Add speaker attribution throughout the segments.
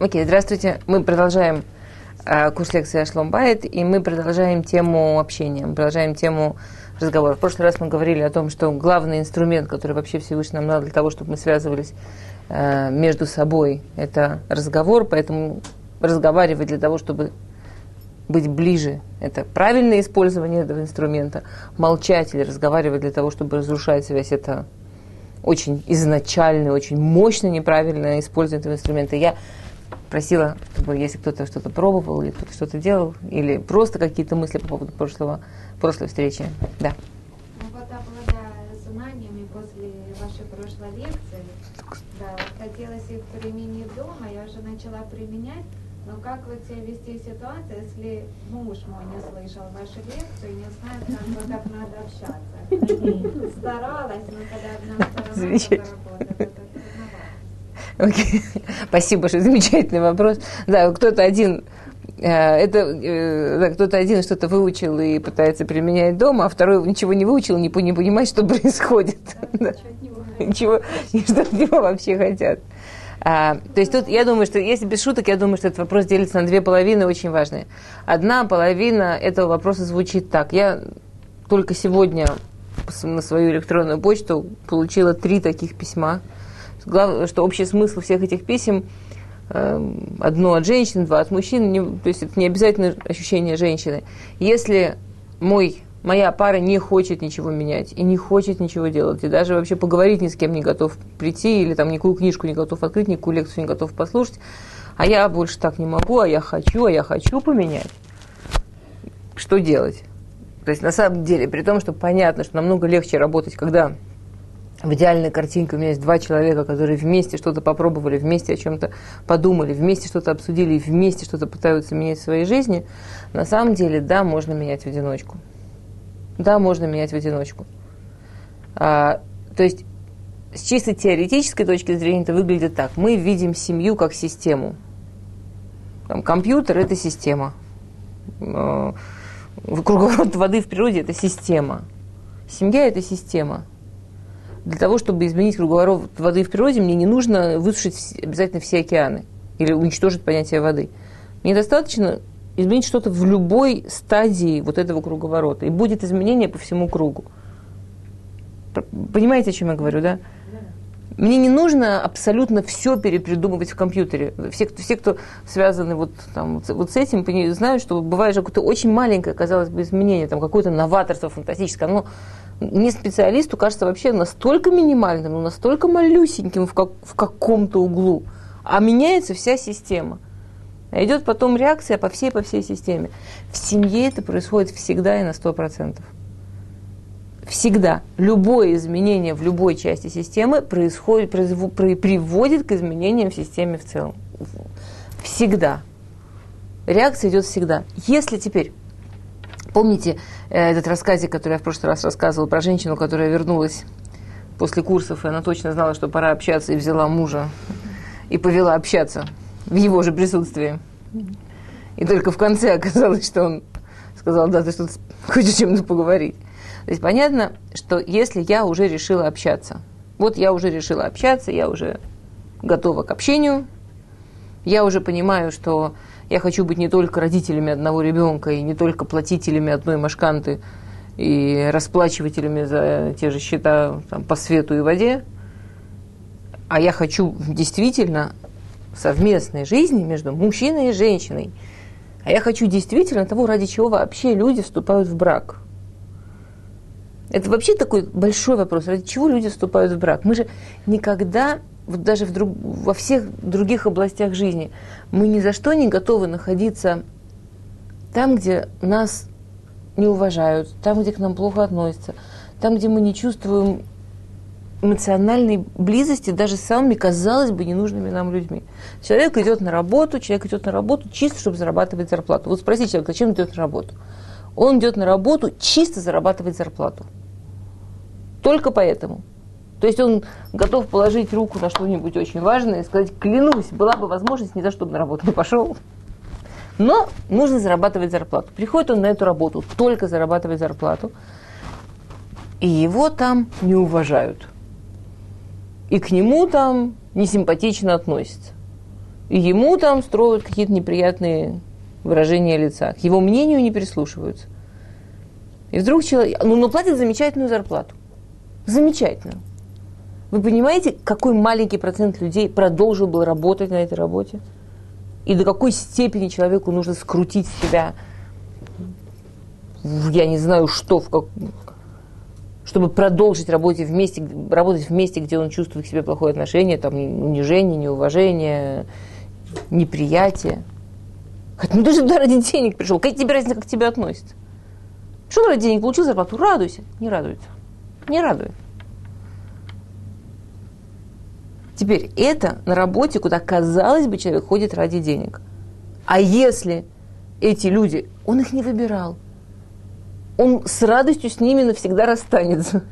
Speaker 1: Окей, здравствуйте. Мы продолжаем э, курс лекции Ашлом Байт, и мы продолжаем тему общения, мы продолжаем тему разговора. В прошлый раз мы говорили о том, что главный инструмент, который вообще Всевышний нам надо для того, чтобы мы связывались э, между собой, это разговор, поэтому разговаривать для того, чтобы быть ближе. Это правильное использование этого инструмента. Молчать или разговаривать для того, чтобы разрушать связь, это очень изначальное, очень мощно неправильное использование этого инструмента. Я просила, чтобы если кто-то что-то пробовал, или кто-то что-то делал, или просто какие-то мысли по поводу прошлого, прошлой встречи. Да.
Speaker 2: Ну вот обладая знаниями после вашей прошлой лекции, да, вот хотелось их применить дома, я уже начала применять, но как вот себя вести в ситуации, если муж мой не слышал вашу лекцию и не знает, как вот так надо общаться? Старалась, но когда одна сторона только работает.
Speaker 1: Окей. Спасибо большое, замечательный вопрос. Да, кто-то один э, это э, да, кто-то один что-то выучил и пытается применять дома, а второй ничего не выучил, не, по- не понимает, что происходит. Да. Ничего, и что от него вообще хотят. А, то есть тут, я думаю, что если без шуток, я думаю, что этот вопрос делится на две половины очень важные. Одна половина этого вопроса звучит так. Я только сегодня на свою электронную почту получила три таких письма. Что общий смысл всех этих писем э, одно от женщин, два от мужчин, не- то есть это не обязательно ощущение женщины. Если мой, моя пара не хочет ничего менять и не хочет ничего делать, и даже вообще поговорить ни с кем не готов прийти, или там никакую книжку не готов открыть, никакую лекцию не готов послушать, а я больше так не могу, а я хочу, а я хочу поменять, что делать? То есть на самом деле, при том, что понятно, что намного легче работать, когда в идеальной картинке у меня есть два человека, которые вместе что-то попробовали, вместе о чем-то подумали, вместе что-то обсудили вместе что-то пытаются менять в своей жизни. На самом деле, да, можно менять в одиночку. Да, можно менять в одиночку. А, то есть, с чисто теоретической точки зрения это выглядит так. Мы видим семью как систему. Там, компьютер – это система. Э, Круговорот воды в природе – это система. Семья – это система. Для того, чтобы изменить круговорот воды в природе, мне не нужно высушить обязательно все океаны или уничтожить понятие воды. Мне достаточно изменить что-то в любой стадии вот этого круговорота, и будет изменение по всему кругу. Понимаете, о чем я говорю, да? Мне не нужно абсолютно все перепридумывать в компьютере. Все, кто- все кто связаны вот, там, вот с- этим, знают, что бывает же какое-то очень маленькое, казалось бы, изменение, там, какое-то новаторство фантастическое. Оно не специалисту кажется вообще настолько минимальным, ну, настолько малюсеньким в, как- в каком-то углу, а меняется вся система. А идет потом реакция по всей, по всей системе. В семье это происходит всегда и на 100%. Всегда. Любое изменение в любой части системы происходит, при- приводит к изменениям в системе в целом. Всегда. Реакция идет всегда. Если теперь Помните э, этот рассказик, который я в прошлый раз рассказывала про женщину, которая вернулась после курсов, и она точно знала, что пора общаться, и взяла мужа и повела общаться в его же присутствии. И только в конце оказалось, что он сказал, да, ты что-то хочешь чем-то поговорить. То есть понятно, что если я уже решила общаться, вот я уже решила общаться, я уже готова к общению, я уже понимаю, что я хочу быть не только родителями одного ребенка и не только платителями одной машканты и расплачивателями за те же счета там, по свету и воде, а я хочу действительно совместной жизни между мужчиной и женщиной. А я хочу действительно того, ради чего вообще люди вступают в брак. Это вообще такой большой вопрос, ради чего люди вступают в брак. Мы же никогда, вот даже в друг, во всех других областях жизни, мы ни за что не готовы находиться там, где нас не уважают, там, где к нам плохо относятся, там, где мы не чувствуем эмоциональной близости даже с самыми, казалось бы, ненужными нам людьми. Человек идет на работу, человек идет на работу чисто, чтобы зарабатывать зарплату. Вот спроси человека, зачем он идет на работу? Он идет на работу чисто зарабатывать зарплату. Только поэтому. То есть он готов положить руку на что-нибудь очень важное и сказать, клянусь, была бы возможность, ни за что бы на работу не пошел. Но нужно зарабатывать зарплату. Приходит он на эту работу, только зарабатывать зарплату, и его там не уважают. И к нему там несимпатично относятся. И ему там строят какие-то неприятные выражения лица. К его мнению не прислушиваются. И вдруг человек, ну, ну платит замечательную зарплату. Замечательную. Вы понимаете, какой маленький процент людей продолжил бы работать на этой работе? И до какой степени человеку нужно скрутить себя, я не знаю что, в как, чтобы продолжить работать вместе, работать вместе, где он чувствует к себе плохое отношение, там, унижение, неуважение, неприятие. Хотя, ну ты же туда ради денег пришел. Какая тебе разница, как к тебе относятся? Что ради денег получил зарплату? Радуйся. Не радуется. Не радует. Теперь это на работе, куда, казалось бы, человек ходит ради денег. А если эти люди, он их не выбирал, он с радостью с ними навсегда расстанется.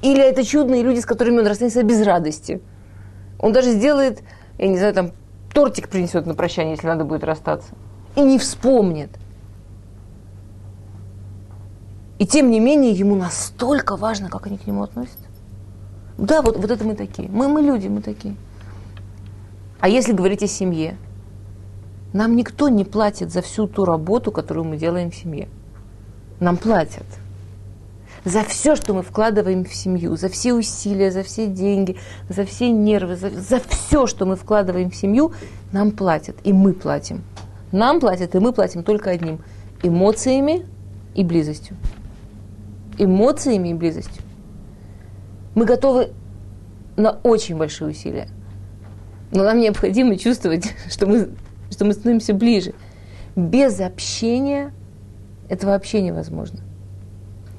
Speaker 1: Или это чудные люди, с которыми он расстанется без радости. Он даже сделает, я не знаю, там, тортик принесет на прощание, если надо будет расстаться. И не вспомнит. И тем не менее, ему настолько важно, как они к нему относятся. Да, вот, вот это мы такие. Мы, мы люди, мы такие. А если говорить о семье, нам никто не платит за всю ту работу, которую мы делаем в семье. Нам платят. За все, что мы вкладываем в семью, за все усилия, за все деньги, за все нервы, за, за все, что мы вкладываем в семью, нам платят, и мы платим. Нам платят, и мы платим только одним – эмоциями и близостью. Эмоциями и близостью мы готовы на очень большие усилия. Но нам необходимо чувствовать, что мы, что мы становимся ближе. Без общения это вообще невозможно.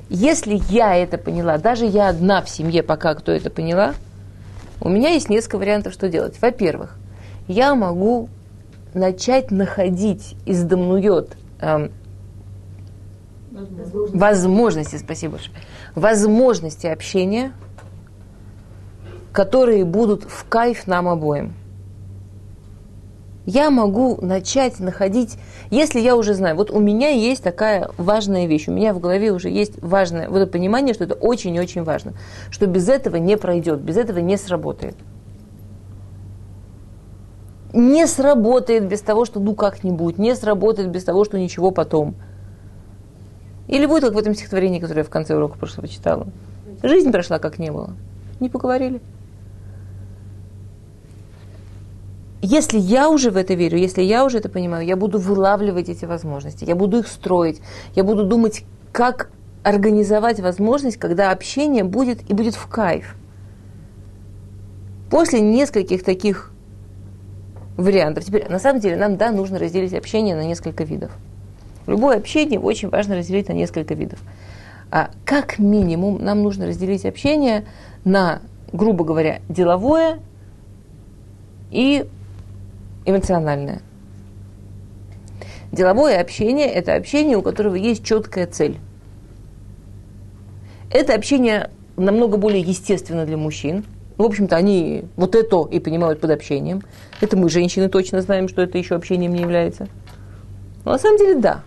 Speaker 1: Если я это поняла, даже я одна в семье пока кто это поняла, у меня есть несколько вариантов, что делать. Во-первых, я могу начать находить издамнует эм, возможности. возможности, спасибо большое, возможности общения – которые будут в кайф нам обоим. Я могу начать находить, если я уже знаю, вот у меня есть такая важная вещь, у меня в голове уже есть важное вот это понимание, что это очень-очень важно, что без этого не пройдет, без этого не сработает. Не сработает без того, что ну как-нибудь, не сработает без того, что ничего потом. Или будет как в этом стихотворении, которое я в конце урока прошлого читала. Жизнь прошла как не было. Не поговорили. Если я уже в это верю, если я уже это понимаю, я буду вылавливать эти возможности, я буду их строить, я буду думать, как организовать возможность, когда общение будет и будет в кайф. После нескольких таких вариантов, теперь на самом деле нам, да, нужно разделить общение на несколько видов. Любое общение очень важно разделить на несколько видов. А как минимум нам нужно разделить общение на, грубо говоря, деловое и эмоциональное. Деловое общение – это общение, у которого есть четкая цель. Это общение намного более естественно для мужчин. В общем-то, они вот это и понимают под общением. Это мы, женщины, точно знаем, что это еще общением не является. Но на самом деле, да.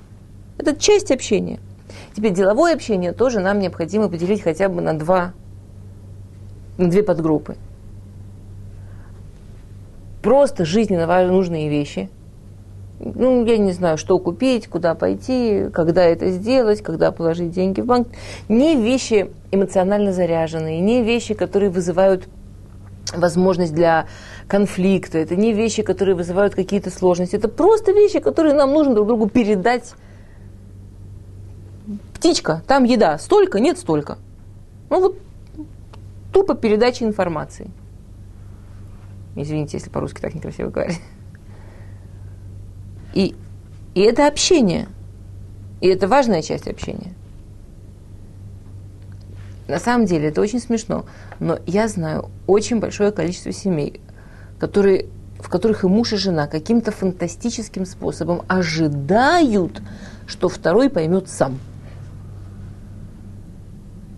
Speaker 1: Это часть общения. Теперь деловое общение тоже нам необходимо поделить хотя бы на два, на две подгруппы просто жизненно нужные вещи. Ну, я не знаю, что купить, куда пойти, когда это сделать, когда положить деньги в банк. Не вещи эмоционально заряженные, не вещи, которые вызывают возможность для конфликта, это не вещи, которые вызывают какие-то сложности, это просто вещи, которые нам нужно друг другу передать. Птичка, там еда, столько, нет столько. Ну вот тупо передача информации. Извините, если по-русски так некрасиво говорить. И, и это общение. И это важная часть общения. На самом деле это очень смешно, но я знаю очень большое количество семей, которые, в которых и муж, и жена каким-то фантастическим способом ожидают, что второй поймет сам.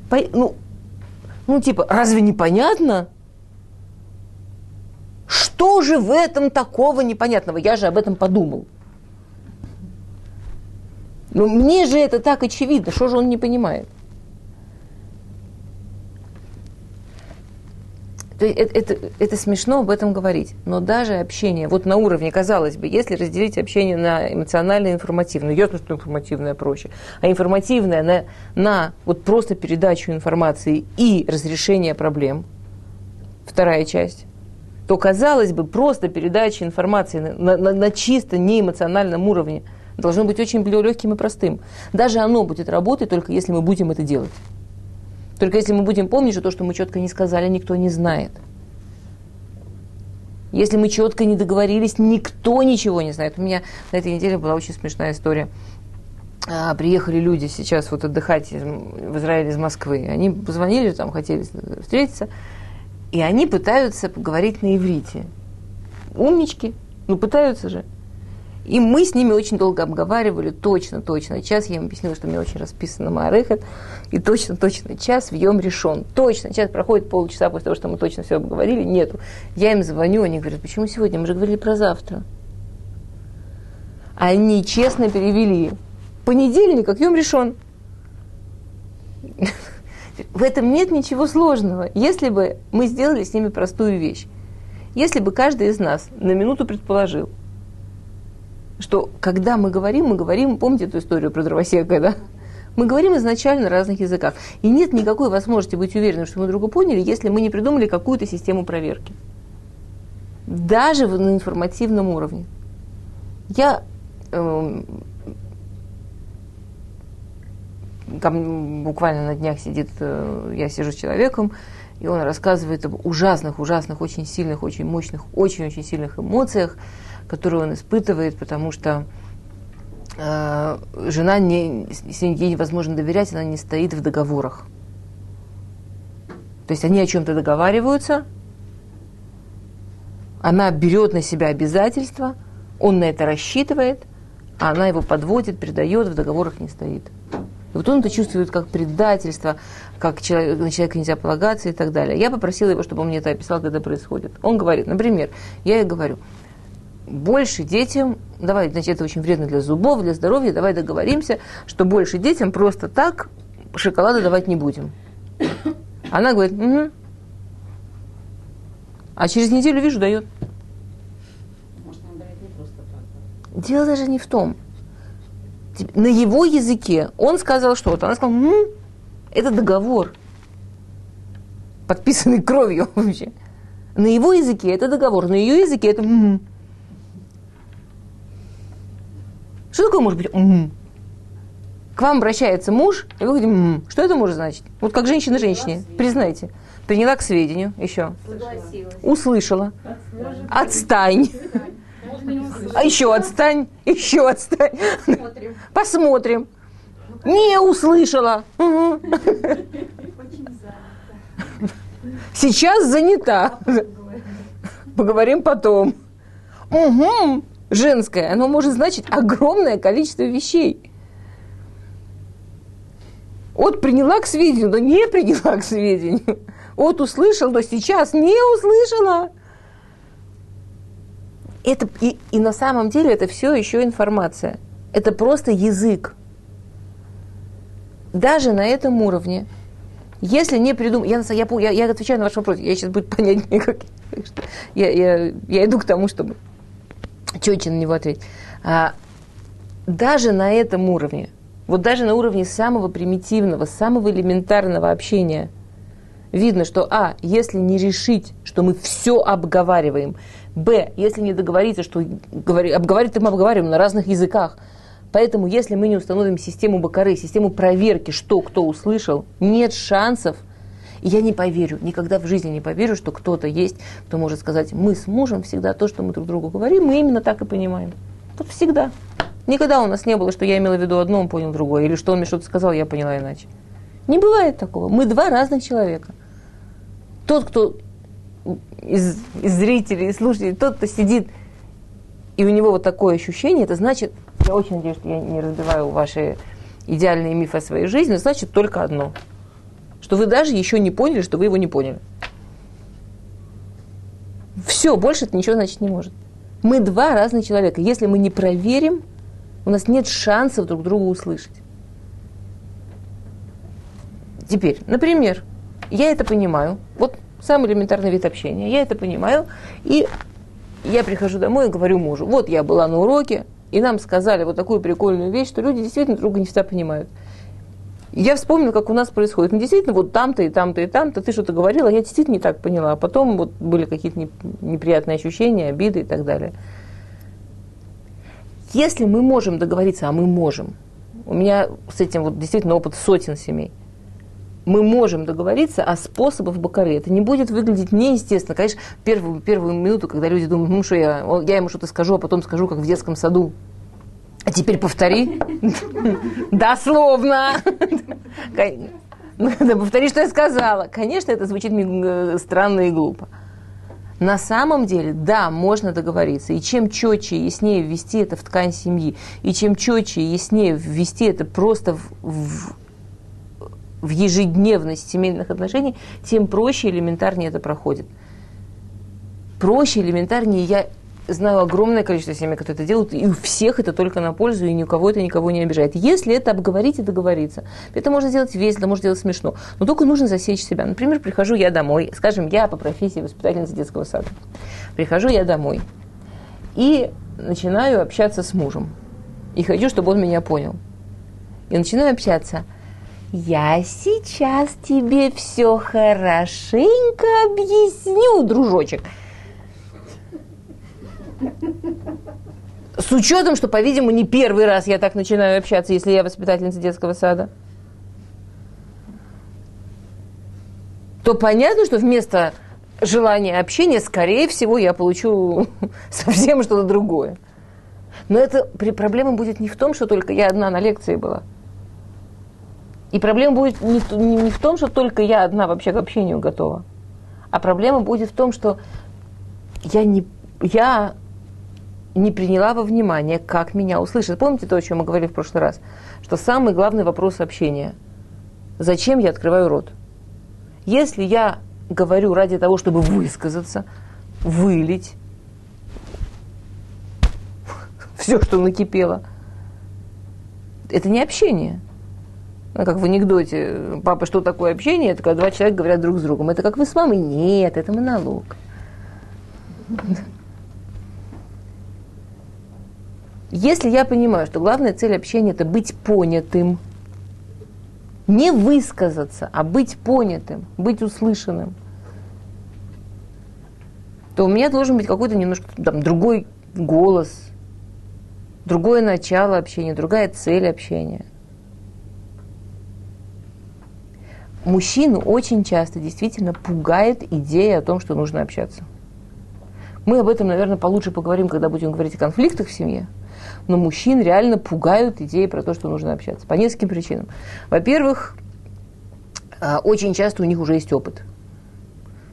Speaker 1: По, ну, ну, типа, разве непонятно? Что же в этом такого непонятного? Я же об этом подумал. Но ну, мне же это так очевидно, что же он не понимает? Это, это, это смешно об этом говорить, но даже общение, вот на уровне, казалось бы, если разделить общение на эмоциональное и информативное, ясно, что информативное проще, а информативное на, на вот просто передачу информации и разрешение проблем, вторая часть, то, казалось бы, просто передача информации на, на, на чисто неэмоциональном уровне должно быть очень легким и простым. Даже оно будет работать только если мы будем это делать. Только если мы будем помнить, что то, что мы четко не сказали, никто не знает. Если мы четко не договорились, никто ничего не знает. У меня на этой неделе была очень смешная история. А, приехали люди сейчас вот отдыхать в Израиле из Москвы. Они позвонили, там хотели встретиться, и они пытаются поговорить на иврите. Умнички, ну пытаются же. И мы с ними очень долго обговаривали, точно, точно. Сейчас я им объяснила, что мне очень расписано Маарехет, и точно, точно час в Йом решен. Точно, сейчас проходит полчаса после того, что мы точно все обговорили, нету. Я им звоню, они говорят, почему сегодня? Мы же говорили про завтра. Они честно перевели. Понедельник, как Йом решен. В этом нет ничего сложного. Если бы мы сделали с ними простую вещь. Если бы каждый из нас на минуту предположил, что когда мы говорим, мы говорим, помните эту историю про дровосека, да? Мы говорим изначально на разных языках. И нет никакой возможности быть уверенным, что мы друга поняли, если мы не придумали какую-то систему проверки. Даже на информативном уровне. Я э, буквально на днях сидит, э, я сижу с человеком, и он рассказывает об ужасных, ужасных, очень сильных, очень мощных, очень-очень сильных эмоциях, которую он испытывает, потому что э, жена, не, ей невозможно доверять, она не стоит в договорах. То есть они о чем-то договариваются, она берет на себя обязательства, он на это рассчитывает, а она его подводит, предает, в договорах не стоит. И вот он это чувствует как предательство, как человек, на человека нельзя полагаться и так далее. Я попросила его, чтобы он мне это описал, когда это происходит. Он говорит, например, я ей говорю, больше детям, давай, значит, это очень вредно для зубов, для здоровья, давай договоримся, что больше детям просто так шоколада давать не будем. Она говорит, угу. А через неделю, вижу, дает. Дело даже не в том. На его языке он сказал что-то. Она сказала, м-м, это договор, подписанный кровью вообще. На его языке это договор, на ее языке это м-м. Что такое может быть угу? К вам обращается муж, и вы говорите, угу. что это может значить? Вот как женщина женщине, признайте. Приняла к сведению, еще. Согласилась. Услышала. Отстань. А еще отстань, еще отстань. Посмотрим. Посмотрим. Не услышала. Сейчас занята. Поговорим потом. Угу женское, оно может значить огромное количество вещей. От приняла к сведению, но не приняла к сведению. От услышал, но сейчас не услышала. Это, и, и на самом деле это все еще информация. Это просто язык. Даже на этом уровне, если не придумать, я, я, я, я отвечаю на ваш вопрос, я сейчас будет понятнее, как я, я, я иду к тому, чтобы четче на него ответить. А, даже на этом уровне, вот даже на уровне самого примитивного, самого элементарного общения, видно, что а, если не решить, что мы все обговариваем, б, если не договориться, что обговаривать мы обговариваем на разных языках, Поэтому, если мы не установим систему Бакары, систему проверки, что кто услышал, нет шансов – я не поверю, никогда в жизни не поверю, что кто-то есть, кто может сказать, мы с мужем всегда то, что мы друг другу говорим, мы именно так и понимаем. Вот всегда. Никогда у нас не было, что я имела в виду одно, он понял другое, или что он мне что-то сказал, я поняла иначе. Не бывает такого. Мы два разных человека. Тот, кто из, из зрителей, из слушателей, тот, кто сидит, и у него вот такое ощущение, это значит, я очень надеюсь, что я не разбиваю ваши идеальные мифы о своей жизни, значит только одно – что вы даже еще не поняли, что вы его не поняли. Все, больше это ничего значить не может. Мы два разных человека. Если мы не проверим, у нас нет шансов друг друга услышать. Теперь, например, я это понимаю. Вот Самый элементарный вид общения. Я это понимаю. И я прихожу домой и говорю мужу, вот я была на уроке, и нам сказали вот такую прикольную вещь, что люди действительно друг друга не всегда понимают. Я вспомнила, как у нас происходит. Ну, действительно, вот там-то и там-то и там-то ты что-то говорила, я действительно не так поняла. А потом вот были какие-то неприятные ощущения, обиды и так далее. Если мы можем договориться, а мы можем, у меня с этим вот действительно опыт сотен семей, мы можем договориться о способах бакары. Это не будет выглядеть неестественно. Конечно, первую, первую минуту, когда люди думают, ну что я, я ему что-то скажу, а потом скажу, как в детском саду. А теперь повтори. Дословно. Повтори, что я сказала. Конечно, это звучит э, странно и глупо. На самом деле, да, можно договориться. И чем четче и яснее ввести это в ткань семьи, и чем четче и яснее ввести это просто в, в, в ежедневность семейных отношений, тем проще и элементарнее это проходит. Проще, элементарнее я знаю огромное количество семей, которые это делают, и у всех это только на пользу, и ни у кого это никого не обижает. Если это обговорить и договориться, это можно сделать весело, можно сделать смешно, но только нужно засечь себя. Например, прихожу я домой, скажем, я по профессии воспитательница детского сада. Прихожу я домой и начинаю общаться с мужем. И хочу, чтобы он меня понял. И начинаю общаться. Я сейчас тебе все хорошенько объясню, дружочек. С учетом, что, по-видимому, не первый раз я так начинаю общаться, если я воспитательница детского сада. То понятно, что вместо желания общения, скорее всего, я получу совсем что-то другое. Но это проблема будет не в том, что только я одна на лекции была. И проблема будет не, не в том, что только я одна вообще к общению готова. А проблема будет в том, что я не, я не приняла во внимание, как меня услышат. Помните то, о чем мы говорили в прошлый раз? Что самый главный вопрос общения – зачем я открываю рот? Если я говорю ради того, чтобы высказаться, вылить все, что накипело, это не общение. Ну, как в анекдоте, папа, что такое общение? Это когда два человека говорят друг с другом. Это как вы с мамой? Нет, это монолог. Если я понимаю, что главная цель общения – это быть понятым, не высказаться, а быть понятым, быть услышанным, то у меня должен быть какой-то немножко там, другой голос, другое начало общения, другая цель общения. Мужчину очень часто действительно пугает идея о том, что нужно общаться. Мы об этом, наверное, получше поговорим, когда будем говорить о конфликтах в семье – но мужчин реально пугают идеи про то, что нужно общаться. По нескольким причинам. Во-первых, а, очень часто у них уже есть опыт.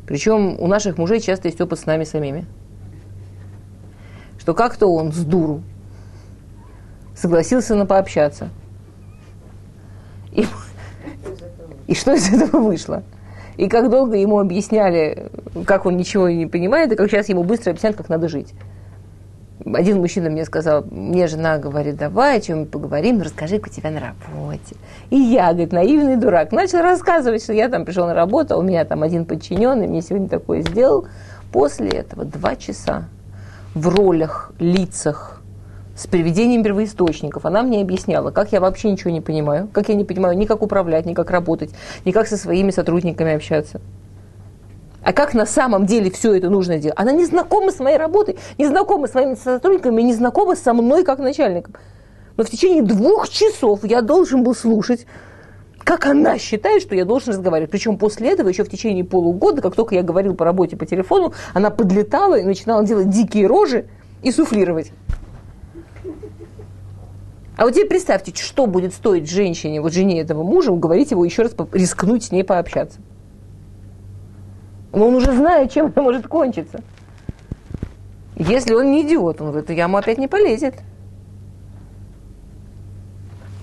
Speaker 1: Причем у наших мужей часто есть опыт с нами самими. Что как-то он с дуру согласился на пообщаться. И, и что из этого вышло? И как долго ему объясняли, как он ничего не понимает, и как сейчас ему быстро объясняют, как надо жить один мужчина мне сказал, мне жена говорит, давай о чем поговорим, ну, расскажи, как у тебя на работе. И я, говорит, наивный дурак, начал рассказывать, что я там пришел на работу, а у меня там один подчиненный мне сегодня такое сделал. После этого два часа в ролях, лицах, с приведением первоисточников. Она мне объясняла, как я вообще ничего не понимаю, как я не понимаю ни как управлять, ни как работать, ни как со своими сотрудниками общаться. А как на самом деле все это нужно делать? Она не знакома с моей работой, не знакома с моими сотрудниками, не знакома со мной как начальником. Но в течение двух часов я должен был слушать, как она считает, что я должен разговаривать. Причем после этого, еще в течение полугода, как только я говорил по работе по телефону, она подлетала и начинала делать дикие рожи и суфлировать. А вот теперь представьте, что будет стоить женщине, вот жене этого мужа, уговорить его еще раз рискнуть с ней пообщаться. Но он уже знает, чем это может кончиться. Если он не идиот, он в эту яму опять не полезет.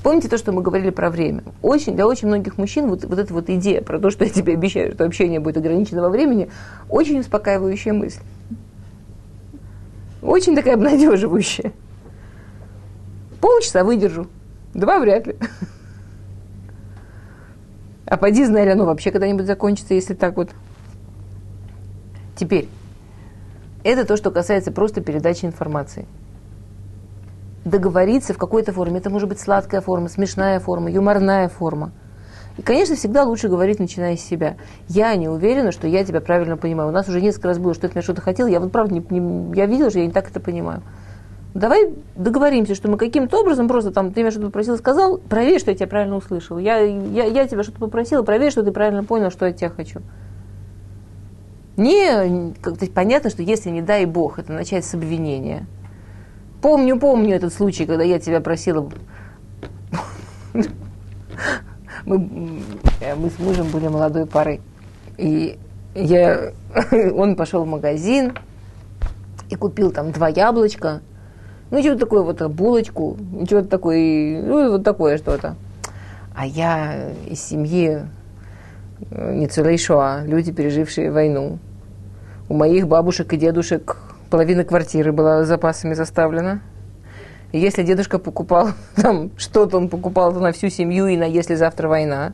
Speaker 1: Помните то, что мы говорили про время? Очень, для очень многих мужчин вот, вот эта вот идея про то, что я тебе обещаю, что общение будет ограничено во времени, очень успокаивающая мысль. Очень такая обнадеживающая. Полчаса выдержу, два вряд ли. А поди, знали, оно вообще когда-нибудь закончится, если так вот Теперь, это то, что касается просто передачи информации. Договориться в какой-то форме. Это может быть сладкая форма, смешная форма, юморная форма. И, конечно, всегда лучше говорить, начиная с себя. Я не уверена, что я тебя правильно понимаю. У нас уже несколько раз было, что ты меня что-то хотел. Я вот правда не, не, я видела, что я не так это понимаю. Давай договоримся, что мы каким-то образом просто там, ты меня что-то попросил, сказал, проверь, что я тебя правильно услышал. Я, я, я тебя что-то попросила, проверь, что ты правильно понял, что я тебя хочу. Не, как-то понятно, что если, не дай бог, это начать с обвинения. Помню, помню этот случай, когда я тебя просила... Мы, мы с мужем были молодой парой. И я, он пошел в магазин и купил там два яблочка, ну, что-то такое вот, булочку, что-то такое, ну, вот такое что-то. А я из семьи э, не Цулейшоа, люди, пережившие войну. У моих бабушек и дедушек половина квартиры была запасами заставлена. И если дедушка покупал там что-то, он покупал на всю семью и на если завтра война.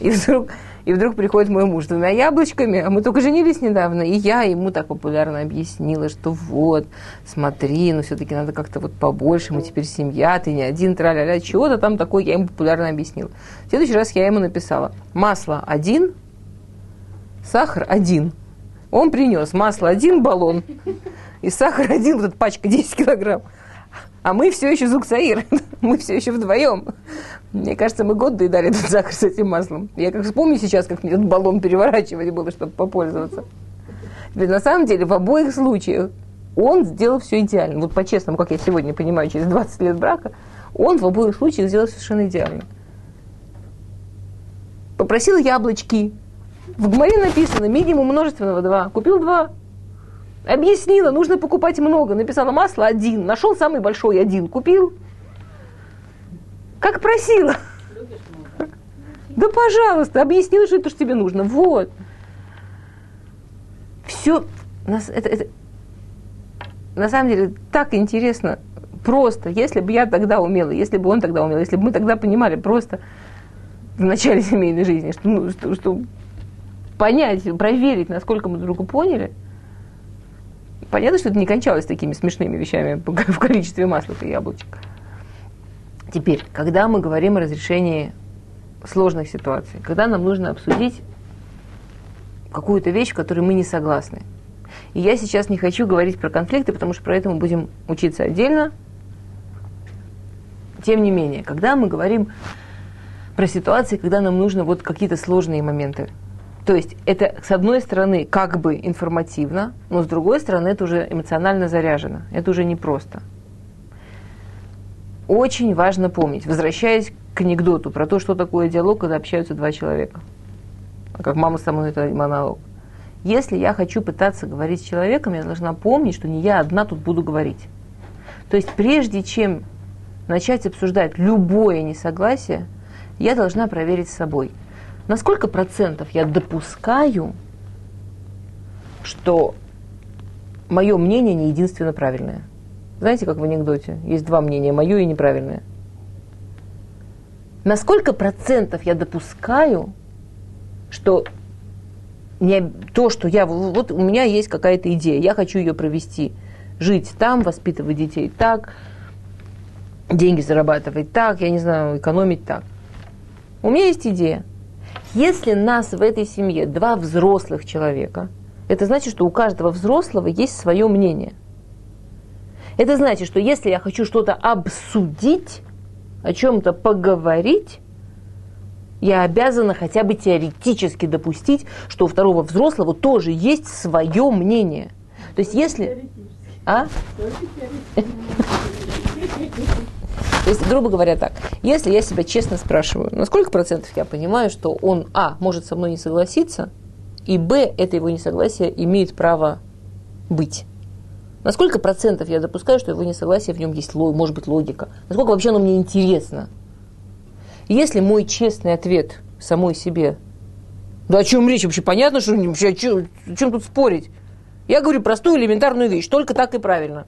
Speaker 1: И вдруг, и вдруг приходит мой муж с двумя яблочками, а мы только женились недавно, и я ему так популярно объяснила, что вот, смотри, ну все-таки надо как-то вот побольше, мы теперь семья, ты не один, тра-ля-ля, чего-то там такое, я ему популярно объяснила. В следующий раз я ему написала, масло один, сахар один. Он принес масло один баллон и сахар один, вот эта пачка 10 килограмм. А мы все еще Зуксаир, мы все еще вдвоем. Мне кажется, мы год доедали этот сахар с этим маслом. Я как вспомню сейчас, как мне этот баллон переворачивать было, чтобы попользоваться. Ведь на самом деле в обоих случаях он сделал все идеально. Вот по-честному, как я сегодня понимаю, через 20 лет брака, он в обоих случаях сделал совершенно идеально. Попросил яблочки, в Гмаре написано минимум множественного два. Купил два. Объяснила, нужно покупать много. Написала масло один. Нашел самый большой один. Купил. Как просила. Да, пожалуйста, объяснила, что это что тебе нужно. Вот. Все. Это, это, на самом деле так интересно. Просто, если бы я тогда умела, если бы он тогда умел, если бы мы тогда понимали просто в начале семейной жизни, что, ну, что, что понять, проверить, насколько мы друг друга поняли. Понятно, что это не кончалось такими смешными вещами в количестве масла и яблочек. Теперь, когда мы говорим о разрешении сложных ситуаций, когда нам нужно обсудить какую-то вещь, в которой мы не согласны. И я сейчас не хочу говорить про конфликты, потому что про это мы будем учиться отдельно. Тем не менее, когда мы говорим про ситуации, когда нам нужно вот какие-то сложные моменты то есть это, с одной стороны, как бы информативно, но с другой стороны, это уже эмоционально заряжено. Это уже непросто. Очень важно помнить, возвращаясь к анекдоту про то, что такое диалог, когда общаются два человека. Как мама со мной, это монолог. Если я хочу пытаться говорить с человеком, я должна помнить, что не я одна тут буду говорить. То есть прежде чем начать обсуждать любое несогласие, я должна проверить с собой – на сколько процентов я допускаю, что мое мнение не единственно правильное. Знаете, как в анекдоте? Есть два мнения, мое и неправильное. На сколько процентов я допускаю, что не, то, что я... Вот у меня есть какая-то идея, я хочу ее провести. Жить там, воспитывать детей так, деньги зарабатывать так, я не знаю, экономить так. У меня есть идея. Если нас в этой семье два взрослых человека, это значит, что у каждого взрослого есть свое мнение. Это значит, что если я хочу что-то обсудить, о чем-то поговорить, я обязана хотя бы теоретически допустить, что у второго взрослого тоже есть свое мнение. То есть если... А? То есть, грубо говоря, так, если я себя честно спрашиваю, на сколько процентов я понимаю, что он, а, может со мной не согласиться, и, б, это его несогласие имеет право быть. На сколько процентов я допускаю, что его несогласие в нем есть, может быть, логика? Насколько вообще оно мне интересно? Если мой честный ответ самой себе, да о чем речь вообще? Понятно, что вообще, о чем, о чем тут спорить? Я говорю простую элементарную вещь, только так и правильно.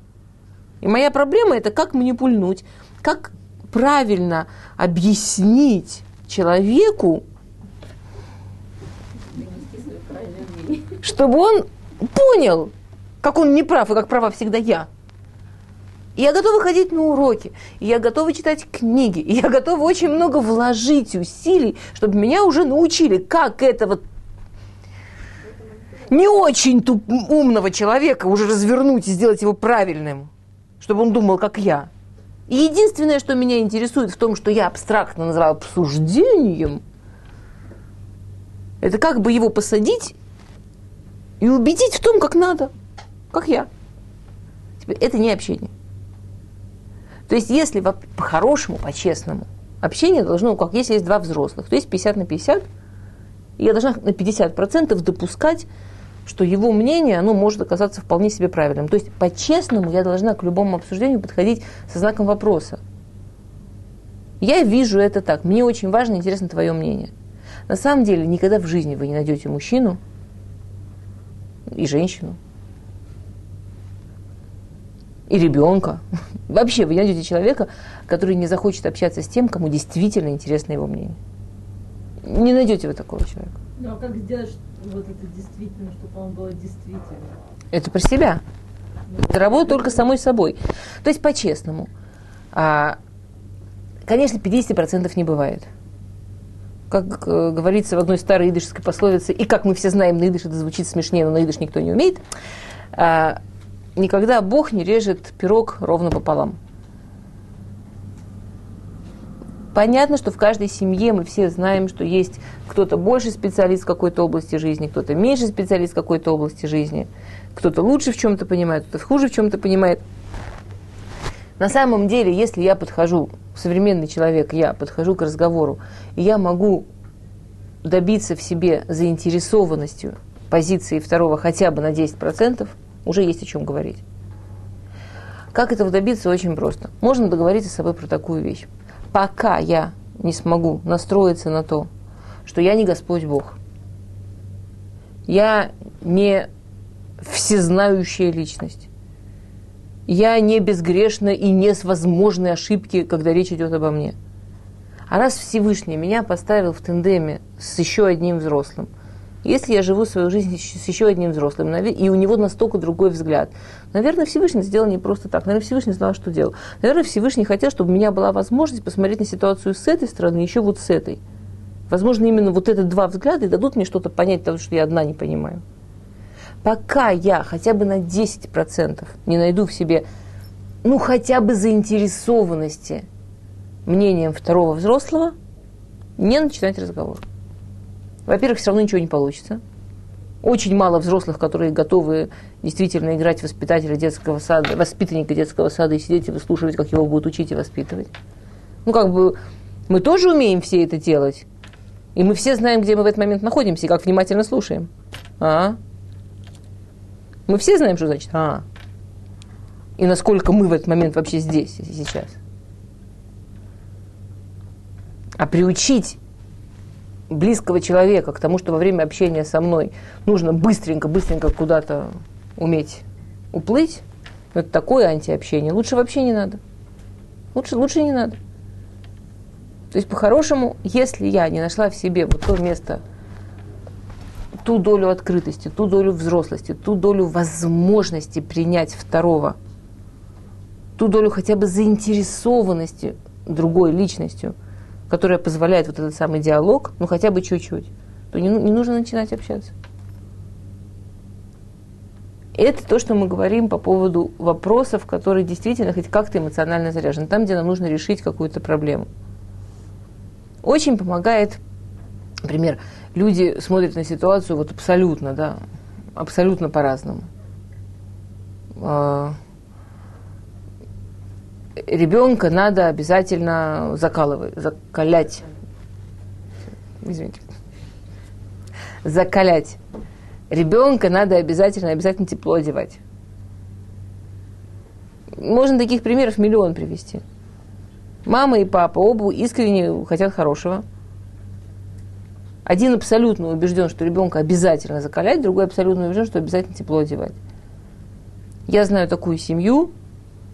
Speaker 1: И моя проблема это как мне пульнуть как правильно объяснить человеку, чтобы он понял, как он не прав и как права всегда я. И я готова ходить на уроки, и я готова читать книги, и я готова очень много вложить усилий, чтобы меня уже научили, как этого не очень туп, умного человека уже развернуть и сделать его правильным, чтобы он думал, как я. Единственное, что меня интересует в том, что я абстрактно называю обсуждением, это как бы его посадить и убедить в том, как надо, как я. Это не общение. То есть, если по-хорошему, по-честному, общение должно, как если есть два взрослых, то есть 50 на 50, я должна на 50% допускать, что его мнение, оно может оказаться вполне себе правильным. То есть, по-честному я должна к любому обсуждению подходить со знаком вопроса. Я вижу это так. Мне очень важно, интересно твое мнение. На самом деле, никогда в жизни вы не найдете мужчину и женщину, и ребенка. Вообще, вы найдете человека, который не захочет общаться с тем, кому действительно интересно его мнение. Не найдете вы такого человека.
Speaker 3: Ну а как сделать вот это действительно, чтобы он было действительно?
Speaker 1: Это про себя. Ну, это работа только самой собой. То есть по-честному. А, конечно, 50% не бывает. Как э, говорится в одной старой идышской пословице, и как мы все знаем, на идыш это звучит смешнее, но на идыш никто не умеет, а, никогда Бог не режет пирог ровно пополам. Понятно, что в каждой семье мы все знаем, что есть кто-то больше специалист в какой-то области жизни, кто-то меньше специалист в какой-то области жизни, кто-то лучше в чем-то понимает, кто-то хуже в чем-то понимает. На самом деле, если я подхожу, современный человек, я подхожу к разговору, и я могу добиться в себе заинтересованностью позиции второго хотя бы на 10%, уже есть о чем говорить. Как этого добиться, очень просто. Можно договориться с собой про такую вещь пока я не смогу настроиться на то, что я не Господь Бог, я не всезнающая личность, я не безгрешна и не с возможной ошибки, когда речь идет обо мне. А раз Всевышний меня поставил в тандеме с еще одним взрослым – если я живу свою жизнь с еще одним взрослым, и у него настолько другой взгляд, наверное, Всевышний сделал не просто так. Наверное, Всевышний знал, что делал. Наверное, Всевышний хотел, чтобы у меня была возможность посмотреть на ситуацию с этой стороны, еще вот с этой. Возможно, именно вот эти два взгляда и дадут мне что-то понять, потому что я одна не понимаю. Пока я хотя бы на 10% не найду в себе, ну, хотя бы заинтересованности мнением второго взрослого, не начинать разговор. Во-первых, все равно ничего не получится. Очень мало взрослых, которые готовы действительно играть воспитателя детского сада, воспитанника детского сада и сидеть и выслушивать, как его будут учить и воспитывать. Ну, как бы, мы тоже умеем все это делать. И мы все знаем, где мы в этот момент находимся и как внимательно слушаем. А? Мы все знаем, что значит а. И насколько мы в этот момент вообще здесь и сейчас. А приучить близкого человека к тому, что во время общения со мной нужно быстренько-быстренько куда-то уметь уплыть, это такое антиобщение. Лучше вообще не надо. Лучше, лучше не надо. То есть, по-хорошему, если я не нашла в себе вот то место, ту долю открытости, ту долю взрослости, ту долю возможности принять второго, ту долю хотя бы заинтересованности другой личностью – которая позволяет вот этот самый диалог, ну хотя бы чуть-чуть, то не, не нужно начинать общаться. Это то, что мы говорим по поводу вопросов, которые действительно хоть как-то эмоционально заряжены, там, где нам нужно решить какую-то проблему. Очень помогает, например, люди смотрят на ситуацию вот абсолютно, да, абсолютно по-разному. Ребенка надо обязательно закалывать, закалять. Извините. Закалять. Ребенка надо обязательно, обязательно тепло одевать. Можно таких примеров миллион привести. Мама и папа оба искренне хотят хорошего. Один абсолютно убежден, что ребенка обязательно закалять, другой абсолютно убежден, что обязательно тепло одевать. Я знаю такую семью,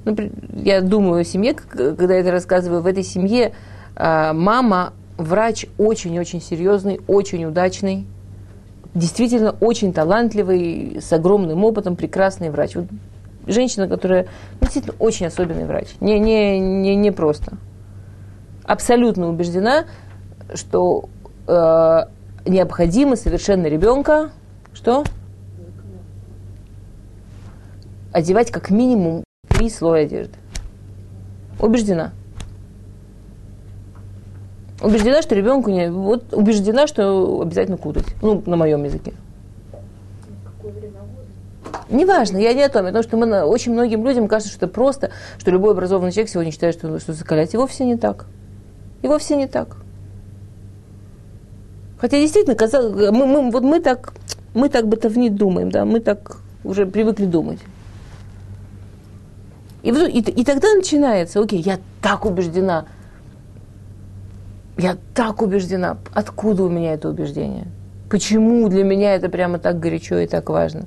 Speaker 1: ну, я думаю о семье, когда я это рассказываю, в этой семье а, мама врач очень-очень серьезный, очень удачный, действительно очень талантливый, с огромным опытом, прекрасный врач. Вот женщина, которая ну, действительно очень особенный врач. Не, не, не, не просто. Абсолютно убеждена, что э, необходимо совершенно ребенка что? Одевать как минимум три слоя одежды. Убеждена. Убеждена, что ребенку не... Вот убеждена, что обязательно кутать. Ну, на моем языке. Неважно, я не о том, потому что мы, очень многим людям кажется, что это просто, что любой образованный человек сегодня считает, что, что закалять. И вовсе не так. И вовсе не так. Хотя действительно, казалось, мы, мы, вот мы так, мы так бытовни думаем, да, мы так уже привыкли думать. И, и, и тогда начинается, окей, я так убеждена, я так убеждена, откуда у меня это убеждение? Почему для меня это прямо так горячо и так важно?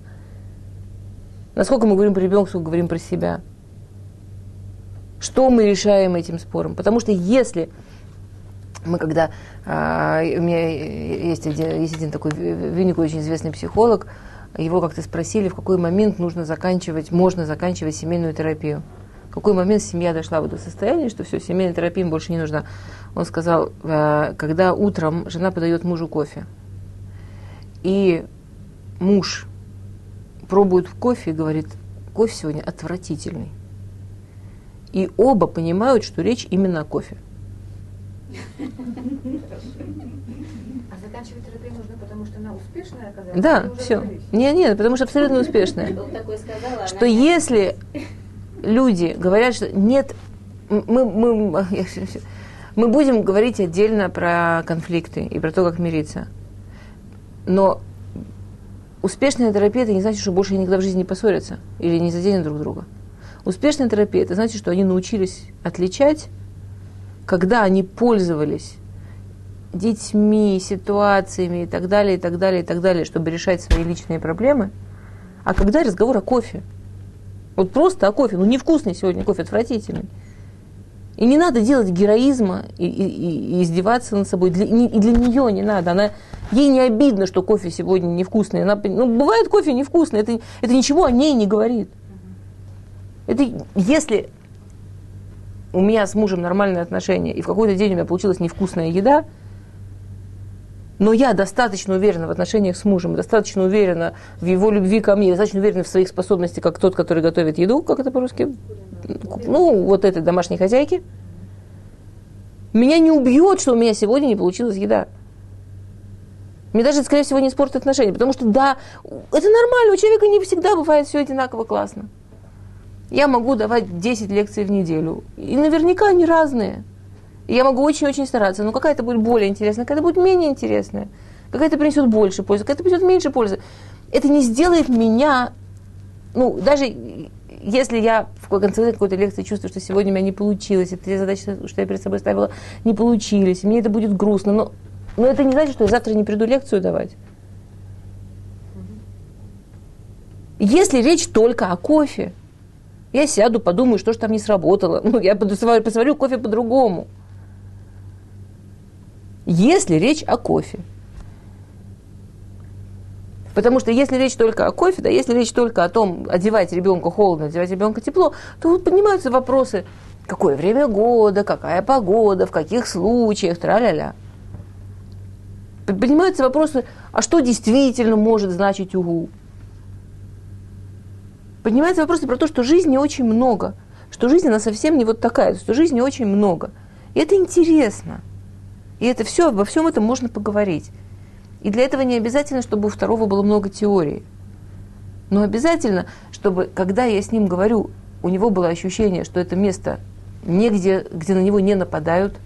Speaker 1: Насколько мы говорим про ребенка, сколько говорим про себя? Что мы решаем этим спором? Потому что если мы когда... А, у меня есть есть один такой великий, очень известный психолог, его как-то спросили, в какой момент нужно заканчивать, можно заканчивать семейную терапию. В какой момент семья дошла в это состояние, что все, семейная терапия им больше не нужна. Он сказал, а, когда утром жена подает мужу кофе, и муж пробует кофе и говорит, кофе сегодня отвратительный. И оба понимают, что речь именно о кофе.
Speaker 2: А заканчивать терапию нужно, потому что она успешная оказалась?
Speaker 1: Да, все. Нет, нет, потому что абсолютно успешная. Что если люди говорят, что нет, мы, мы, мы будем говорить отдельно про конфликты и про то, как мириться. Но успешная терапия, это не значит, что больше никогда в жизни не поссорятся или не заденут друг друга. Успешная терапия, это значит, что они научились отличать когда они пользовались детьми, ситуациями и так далее, и так далее, и так далее, чтобы решать свои личные проблемы, а когда разговор о кофе. Вот просто о кофе. Ну, невкусный сегодня кофе, отвратительный. И не надо делать героизма и, и, и издеваться над собой. Для, и для нее не надо. Она, ей не обидно, что кофе сегодня невкусный. Она, ну, бывает кофе невкусный. Это, это ничего о ней не говорит. Это, если у меня с мужем нормальные отношения, и в какой-то день у меня получилась невкусная еда, но я достаточно уверена в отношениях с мужем, достаточно уверена в его любви ко мне, достаточно уверена в своих способностях, как тот, который готовит еду, как это по-русски, ну, вот этой домашней хозяйки. Меня не убьет, что у меня сегодня не получилась еда. Мне даже, скорее всего, не испортит отношения, потому что, да, это нормально, у человека не всегда бывает все одинаково классно я могу давать 10 лекций в неделю. И наверняка они разные. Я могу очень-очень стараться, но какая-то будет более интересная, какая-то будет менее интересная, какая-то принесет больше пользы, какая-то принесет меньше пользы. Это не сделает меня, ну, даже если я в конце какой-то лекции чувствую, что сегодня у меня не получилось, и те задачи, что я перед собой ставила, не получились, и мне это будет грустно, но, но это не значит, что я завтра не приду лекцию давать. Если речь только о кофе, я сяду, подумаю, что же там не сработало. Ну, я посмотрю кофе по-другому. Если речь о кофе. Потому что если речь только о кофе, да, если речь только о том, одевать ребенка холодно, одевать ребенка тепло, то поднимаются вопросы, какое время года, какая погода, в каких случаях, тра-ля-ля. Поднимаются вопросы, а что действительно может значить угу? поднимается вопрос про то, что жизни очень много, что жизнь, она совсем не вот такая, что жизни очень много. И это интересно. И это все, обо всем этом можно поговорить. И для этого не обязательно, чтобы у второго было много теории. Но обязательно, чтобы, когда я с ним говорю, у него было ощущение, что это место негде, где на него не нападают,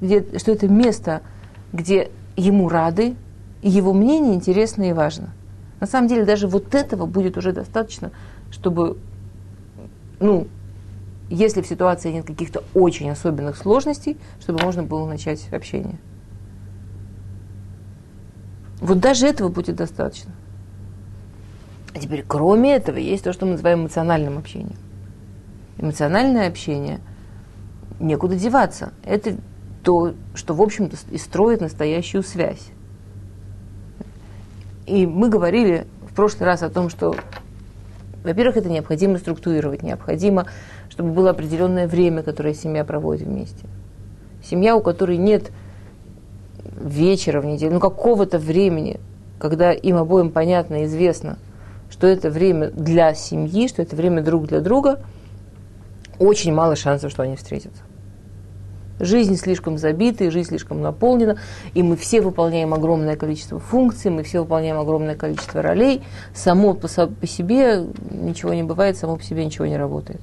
Speaker 1: где, что это место, где ему рады, и его мнение интересно и важно. На самом деле даже вот этого будет уже достаточно, чтобы, ну, если в ситуации нет каких-то очень особенных сложностей, чтобы можно было начать общение. Вот даже этого будет достаточно. А теперь, кроме этого, есть то, что мы называем эмоциональным общением. Эмоциональное общение некуда деваться. Это то, что, в общем-то, и строит настоящую связь. И мы говорили в прошлый раз о том, что, во-первых, это необходимо структурировать, необходимо, чтобы было определенное время, которое семья проводит вместе. Семья, у которой нет вечера в неделю, ну какого-то времени, когда им обоим понятно и известно, что это время для семьи, что это время друг для друга, очень мало шансов, что они встретятся. Жизнь слишком забита, жизнь слишком наполнена, и мы все выполняем огромное количество функций, мы все выполняем огромное количество ролей. Само по, по себе ничего не бывает, само по себе ничего не работает.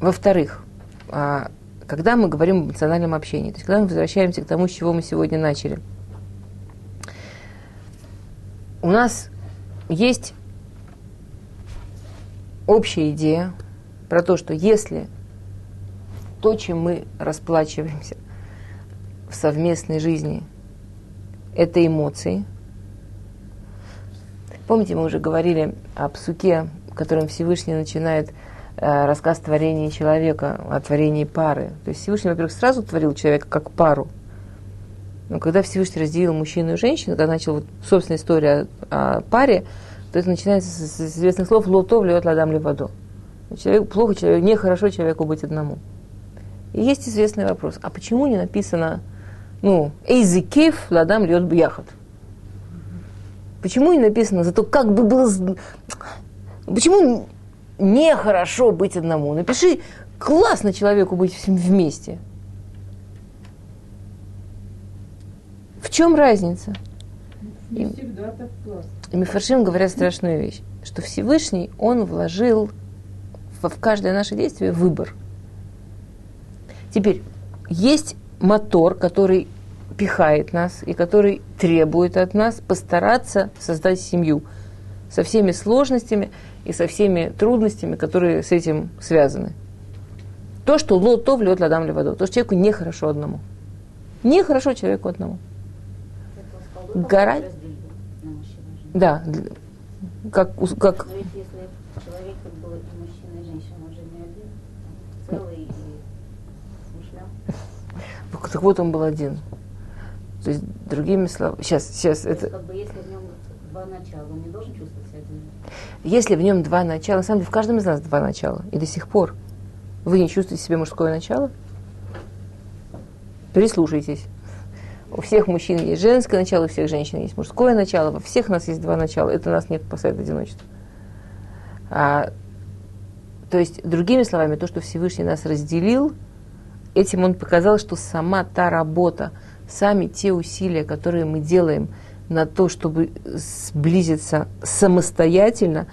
Speaker 1: Во-вторых, а, когда мы говорим об эмоциональном общении, то есть когда мы возвращаемся к тому, с чего мы сегодня начали, у нас есть общая идея про то, что если то, чем мы расплачиваемся в совместной жизни, это эмоции. Помните, мы уже говорили о псуке, которым Всевышний начинает рассказ творения человека, о творении пары. То есть Всевышний, во-первых, сразу творил человека как пару. Но когда Всевышний разделил мужчину и женщину, когда начал вот, собственная история о, о паре, то это начинается с, с известных слов «лотов льет ладам ли воду». Человек, плохо человеку, нехорошо человеку быть одному. И есть известный вопрос, а почему не написано, ну, «эйзи кейф ладам льет бьяхат»? Почему не написано, зато как бы было... Почему нехорошо быть одному? Напиши, классно человеку быть всем вместе. В чем разница?
Speaker 3: Не всегда так классно.
Speaker 1: И Мифаршим говорят страшную вещь, что Всевышний, Он вложил в, в каждое наше действие выбор – Теперь, есть мотор, который пихает нас и который требует от нас постараться создать семью со всеми сложностями и со всеми трудностями, которые с этим связаны. То, что лото влет ладам левадо, то, что человеку нехорошо одному. Нехорошо человеку одному. Гора... Да, как, как... Так вот он был один. То есть, другими словами, сейчас, сейчас это...
Speaker 4: как бы, если в нем два начала, он не должен чувствовать себя одиноким?
Speaker 1: Если в нем два начала, на самом деле в каждом из нас два начала, и до сих пор вы не чувствуете себе мужское начало, прислушайтесь. У всех мужчин есть женское начало, у всех женщин есть мужское начало, во всех нас есть два начала. Это нас не спасает одиночество. А, то есть, другими словами, то, что Всевышний нас разделил – этим он показал, что сама та работа, сами те усилия, которые мы делаем на то, чтобы сблизиться самостоятельно,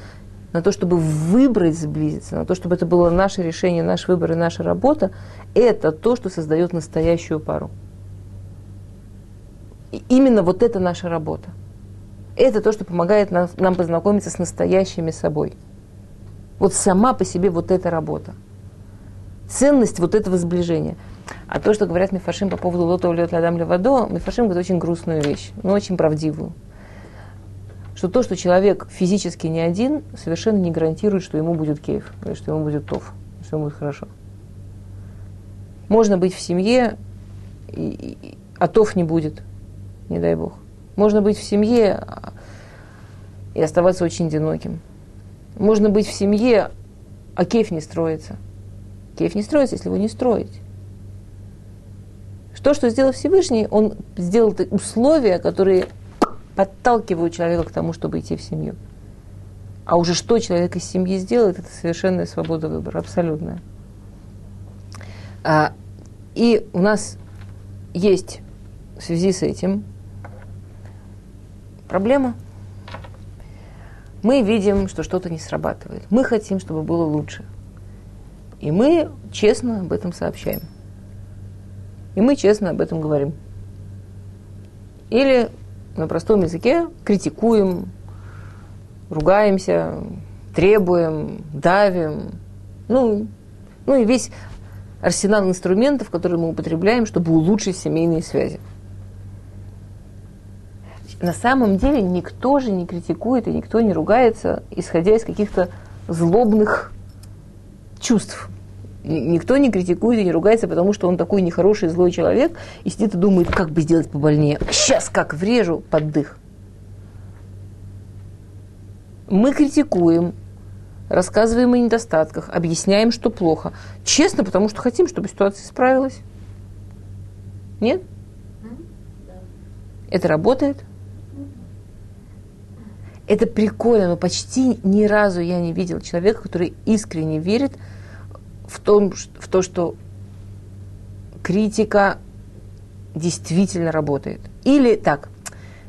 Speaker 1: на то, чтобы выбрать сблизиться, на то, чтобы это было наше решение, наш выбор и наша работа, это то, что создает настоящую пару. И именно вот это наша работа. Это то, что помогает нам, нам познакомиться с настоящими собой. Вот сама по себе вот эта работа ценность вот этого сближения. А то, что говорят Мифашим по поводу лото лет ладам левадо, Мифашим говорит очень грустную вещь, но очень правдивую. Что то, что человек физически не один, совершенно не гарантирует, что ему будет кейф, или что ему будет тоф, что ему будет хорошо. Можно быть в семье, и, и, а тоф не будет, не дай бог. Можно быть в семье и оставаться очень одиноким. Можно быть в семье, а кейф не строится – Кейф не строится, если его не строить. Что, что сделал Всевышний, он сделал условия, которые подталкивают человека к тому, чтобы идти в семью. А уже что человек из семьи сделает, это совершенная свобода выбора, абсолютная. А, и у нас есть в связи с этим проблема. Мы видим, что что-то не срабатывает. Мы хотим, чтобы было лучше. И мы честно об этом сообщаем. И мы честно об этом говорим. Или на простом языке критикуем, ругаемся, требуем, давим. Ну, ну и весь арсенал инструментов, которые мы употребляем, чтобы улучшить семейные связи. На самом деле никто же не критикует и никто не ругается, исходя из каких-то злобных чувств Никто не критикует и не ругается, потому что он такой нехороший, злой человек, и сидит и думает, как бы сделать побольнее. Сейчас как врежу под дых. Мы критикуем, рассказываем о недостатках, объясняем, что плохо. Честно, потому что хотим, чтобы ситуация исправилась. Нет? Это работает? Это прикольно, но почти ни разу я не видел человека, который искренне верит в, том, в то, что критика действительно работает. Или так,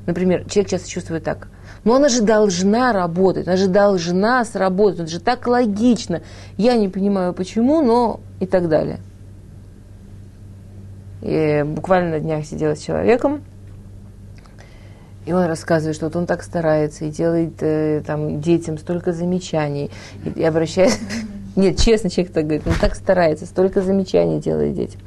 Speaker 1: например, человек часто чувствует так, но она же должна работать, она же должна сработать, это же так логично. Я не понимаю почему, но и так далее. И буквально на днях сидела с человеком, и он рассказывает, что вот он так старается и делает э, там детям столько замечаний, и, и обращается... Нет, честно, человек так говорит, он так старается, столько замечаний делает детям.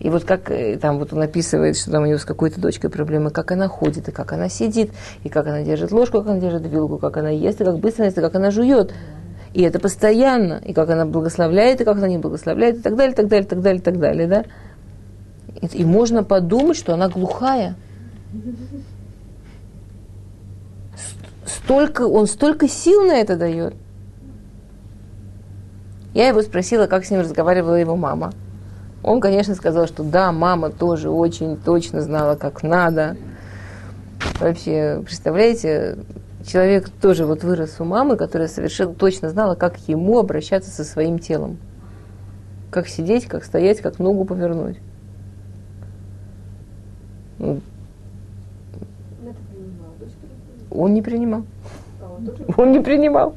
Speaker 1: И вот как э, там вот он описывает, что там у него с какой-то дочкой проблемы, как она ходит, и как она сидит, и как она держит ложку, как она держит вилку, как она ест, и как быстро ест, и как она жует. И это постоянно, и как она благословляет, и как она не благословляет, и так далее, так далее, так далее, так далее, да. И, и можно подумать, что она глухая. Столько, он столько сил на это дает. Я его спросила, как с ним разговаривала его мама. Он, конечно, сказал, что да, мама тоже очень точно знала, как надо. Вообще, представляете, человек тоже вот вырос у мамы, которая совершенно точно знала, как ему обращаться со своим телом. Как сидеть, как стоять, как ногу повернуть. Ну, он не принимал. Он не принимал.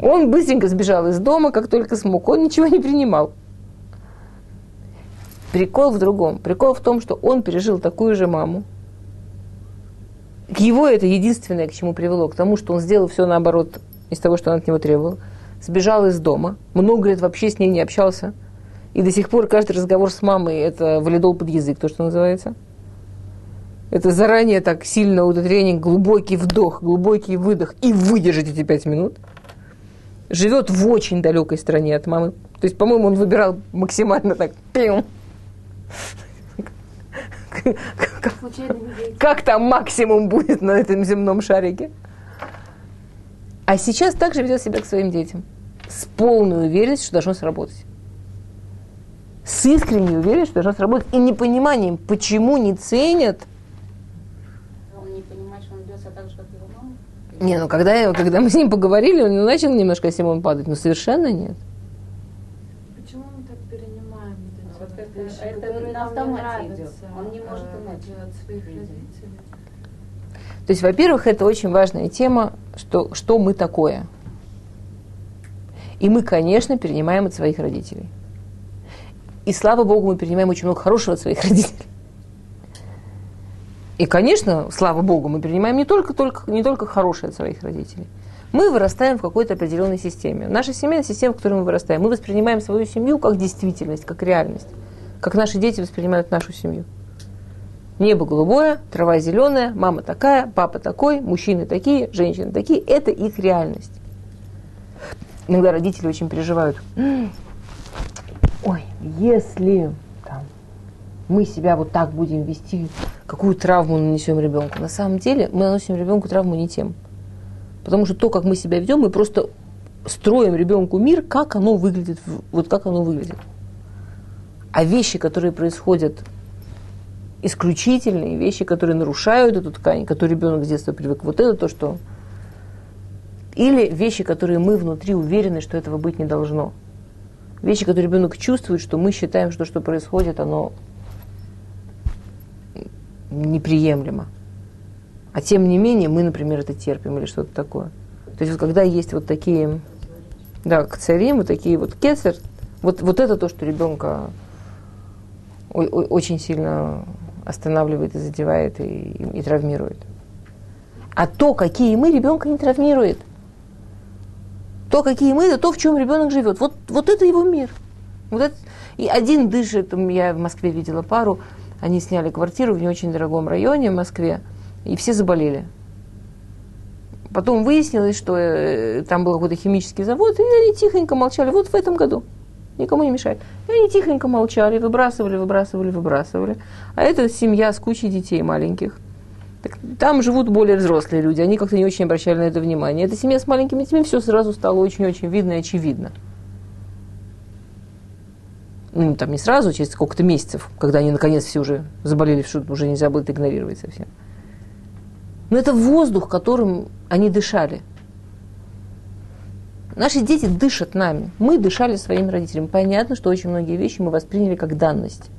Speaker 1: Он быстренько сбежал из дома, как только смог. Он ничего не принимал. Прикол в другом. Прикол в том, что он пережил такую же маму. Его это единственное, к чему привело, к тому, что он сделал все наоборот из того, что она от него требовала. Сбежал из дома, много лет вообще с ней не общался. И до сих пор каждый разговор с мамой – это валидол под язык, то, что называется. Это заранее так сильно тренинг, глубокий вдох, глубокий выдох, и выдержать эти пять минут. Живет в очень далекой стране от мамы. То есть, по-моему, он выбирал максимально так, пим, как там максимум будет на этом земном шарике? А сейчас также ведет себя к своим детям. С полной уверенностью, что должно сработать. С искренней уверенностью, что должно сработать. И непониманием, почему не ценят.
Speaker 4: Он не понимает, что он ведется так же, как его мама?
Speaker 1: Не, ну когда, когда мы с ним поговорили, он начал немножко Симон падать, но совершенно нет.
Speaker 2: Почему мы так перенимаем вот эти
Speaker 4: Вот
Speaker 2: вот
Speaker 4: это-
Speaker 2: вещи,
Speaker 4: это
Speaker 2: которые
Speaker 4: на автомате идет. Он не может
Speaker 2: э,
Speaker 4: иначе.
Speaker 2: от своих родителей?
Speaker 1: То есть, во-первых, это очень важная тема, что, что мы такое. И мы, конечно, перенимаем от своих родителей. И слава Богу, мы перенимаем очень много хорошего от своих родителей. И, конечно, слава Богу, мы перенимаем не только, только, не только хорошее от своих родителей. Мы вырастаем в какой-то определенной системе. Наша семейная система, в которой мы вырастаем, мы воспринимаем свою семью как действительность, как реальность. Как наши дети воспринимают нашу семью. Небо голубое, трава зеленая, мама такая, папа такой, мужчины такие, женщины такие. Это их реальность. Иногда родители очень переживают. «М, Ой, если мы себя вот так будем вести, какую травму нанесем ребенку. На самом деле мы наносим ребенку травму не тем. Потому что то, как мы себя ведем, мы просто строим ребенку мир, как оно выглядит, вот как оно выглядит. А вещи, которые происходят исключительные, вещи, которые нарушают эту ткань, которые ребенок с детства привык, вот это то, что... Или вещи, которые мы внутри уверены, что этого быть не должно. Вещи, которые ребенок чувствует, что мы считаем, что то, что происходит, оно неприемлемо. А тем не менее, мы, например, это терпим или что-то такое. То есть вот когда есть вот такие, да, царим, вот такие вот кесар, вот, вот это то, что ребенка очень сильно останавливает и задевает и, и- и травмирует. А то, какие мы, ребенка не травмирует. То, какие мы, это то, в чем ребенок живет. Вот, вот это его мир. Вот это. И один дышит, я в Москве видела пару, они сняли квартиру в не очень дорогом районе в Москве, и все заболели. Потом выяснилось, что э, там был какой-то химический завод, и они тихонько молчали. Вот в этом году. никому не мешает. И они тихонько молчали, выбрасывали, выбрасывали, выбрасывали. А это семья с кучей детей маленьких. Так, там живут более взрослые люди, они как-то не очень обращали на это внимание. Эта семья с маленькими детьми, все сразу стало очень-очень видно и очевидно. Ну, там не сразу, через сколько-то месяцев, когда они наконец все уже заболели, что уже нельзя будет игнорировать совсем. Но это воздух, которым они дышали. Наши дети дышат нами. Мы дышали своими родителями. Понятно, что очень многие вещи мы восприняли как данность.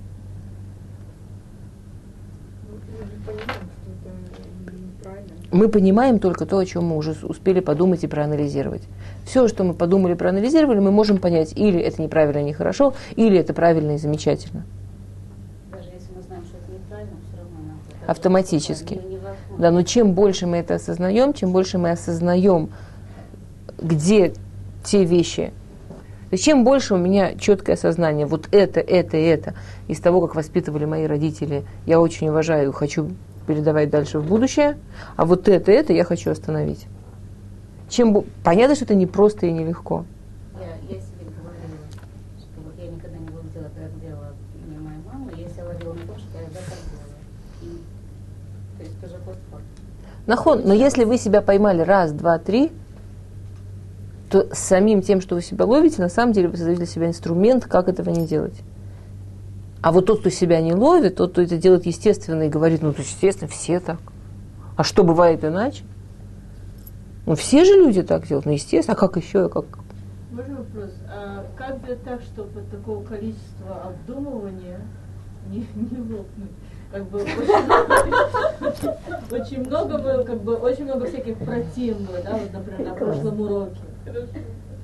Speaker 1: Мы понимаем только то, о чем мы уже успели подумать и проанализировать. Все, что мы подумали, проанализировали, мы можем понять, или это неправильно и нехорошо, или это правильно и замечательно.
Speaker 4: Даже если мы знаем, что это неправильно, все равно
Speaker 1: Автоматически. Да, но чем больше мы это осознаем, чем больше мы осознаем, где те вещи. То есть чем больше у меня четкое осознание, вот это, это, это, из того, как воспитывали мои родители, я очень уважаю, хочу передавать дальше в будущее, а вот это, это я хочу остановить. Чем, понятно, что это не просто и нелегко.
Speaker 4: Я, я себе говорила, что вот я никогда не буду делать, как делала мне моя мама. Я себя ловила на том, что я так делала. И, то есть тоже постфакт.
Speaker 1: Нахон, но если вы себя поймали раз, два, три, то самим тем, что вы себя ловите, на самом деле вы создаете для себя инструмент, как этого не делать. А вот тот, кто себя не ловит, тот, кто это делает естественно и говорит, ну, то есть, естественно, все так. А что бывает иначе? Ну, все же люди так делают, ну, естественно, а как еще, как...
Speaker 3: Можно вопрос? А как сделать так, чтобы такого количества обдумывания не, не лопнуть? Как бы очень много, было, как бы очень много всяких противного, да, вот, например, на прошлом уроке.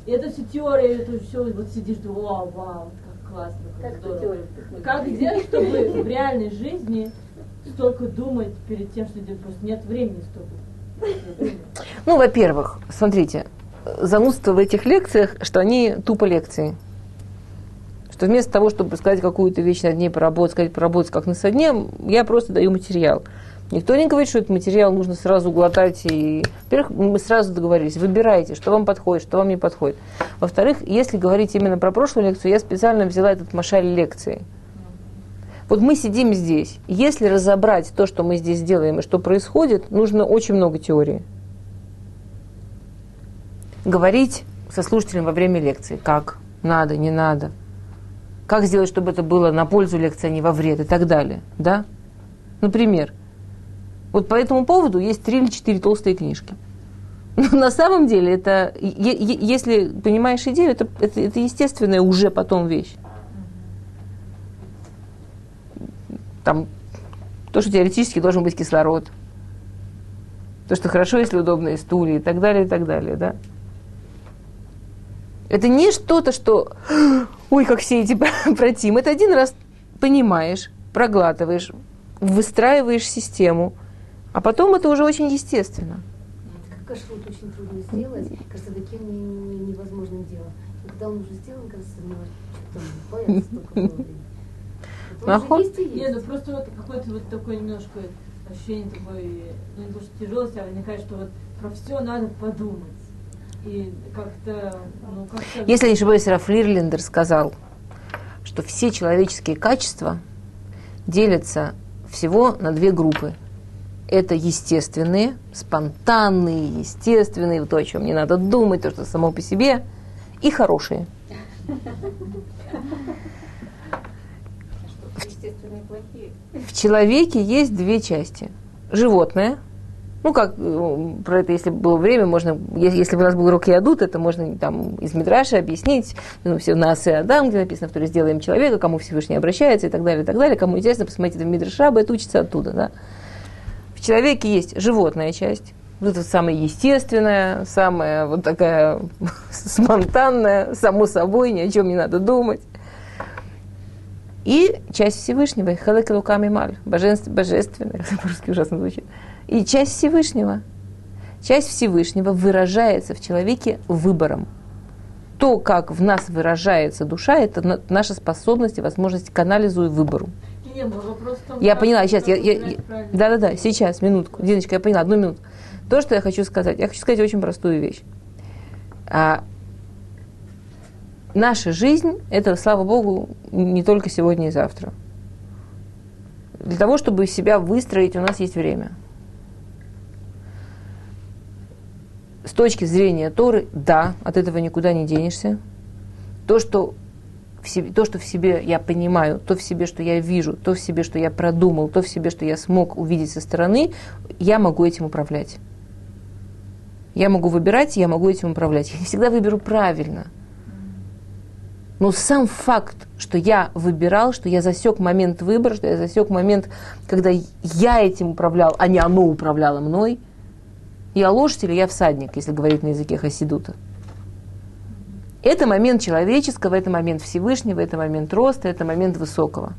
Speaker 3: И это все теория, это все, вот сидишь, думаешь, вау, вау, классно, как,
Speaker 4: Как
Speaker 3: здорово. Как сделать, чтобы в реальной жизни столько думать перед тем, что делать? Просто нет времени столько. думать.
Speaker 1: Ну, во-первых, смотрите, занудство в этих лекциях, что они тупо лекции. Что вместо того, чтобы сказать какую-то вещь на дне поработать, сказать поработать как на со дне, я просто даю материал. Никто не говорит, что этот материал нужно сразу глотать. И... Во-первых, мы сразу договорились, выбирайте, что вам подходит, что вам не подходит. Во-вторых, если говорить именно про прошлую лекцию, я специально взяла этот машаль лекции. Вот мы сидим здесь. Если разобрать то, что мы здесь делаем и что происходит, нужно очень много теории. Говорить со слушателем во время лекции. Как? Надо, не надо. Как сделать, чтобы это было на пользу лекции, а не во вред и так далее. Да? Например. Вот по этому поводу есть три или четыре толстые книжки. Но на самом деле это, если понимаешь идею, это, это, это естественная уже потом вещь. Там то, что теоретически должен быть кислород, то, что хорошо, если удобные стулья и так далее, и так далее, да. Это не что-то, что, ой, как все эти протим. Это один раз понимаешь, проглатываешь, выстраиваешь систему, а потом это уже очень естественно.
Speaker 5: Как кашрут очень трудно сделать, кажется, таким не- не- невозможным делом. И когда он уже сделан, кажется, ну, что там, боятся столько было есть и
Speaker 3: Нет, ну просто вот какое-то вот такое немножко ощущение такое, ну не то, что тяжелости, а возникает, что вот про все надо подумать. И как-то, ну как-то...
Speaker 1: Если не ошибаюсь, Раф Лирлендер сказал, что все человеческие качества делятся всего на две группы. Это естественные, спонтанные, естественные, то, о чем не надо думать, то, что само по себе, и хорошие.
Speaker 4: Плохие.
Speaker 1: В человеке есть две части. Животное, ну, как э, про это, если было время, можно, если бы у нас был урок Ядут, это можно там из Мидраши объяснить, ну, все нас и Адам, где написано, в сделаем человека, кому Всевышний обращается и так далее, и так далее. Кому интересно, посмотрите в Мидраш Раба, это учится оттуда, да. В человеке есть животная часть, вот это самая естественная, самая вот такая спонтанная, само собой, ни о чем не надо думать. И часть Всевышнего, Хелек руками маль, божественная, божественная, по-русски ужасно звучит. И часть Всевышнего. Часть Всевышнего выражается в человеке выбором. То, как в нас выражается душа, это на- наша способность и возможность к анализу и выбору.
Speaker 3: Не, был вопрос в том,
Speaker 1: Я поняла, сейчас, я, я- да-да-да, сейчас, минутку. Диночка, я поняла, одну минуту. То, что я хочу сказать, я хочу сказать очень простую вещь. А, наша жизнь – это, слава Богу, не только сегодня и завтра. Для того, чтобы себя выстроить, у нас есть время. С точки зрения Торы, да, от этого никуда не денешься. То, что в себе, то, что в себе я понимаю, то в себе, что я вижу, то в себе, что я продумал, то в себе, что я смог увидеть со стороны, я могу этим управлять. Я могу выбирать, я могу этим управлять. Я не всегда выберу правильно. Но сам факт, что я выбирал, что я засек момент выбора, что я засек момент, когда я этим управлял, а не оно управляло мной, я лошадь или я всадник, если говорить на языке хасидута. Это момент человеческого, это момент Всевышнего, это момент роста, это момент высокого.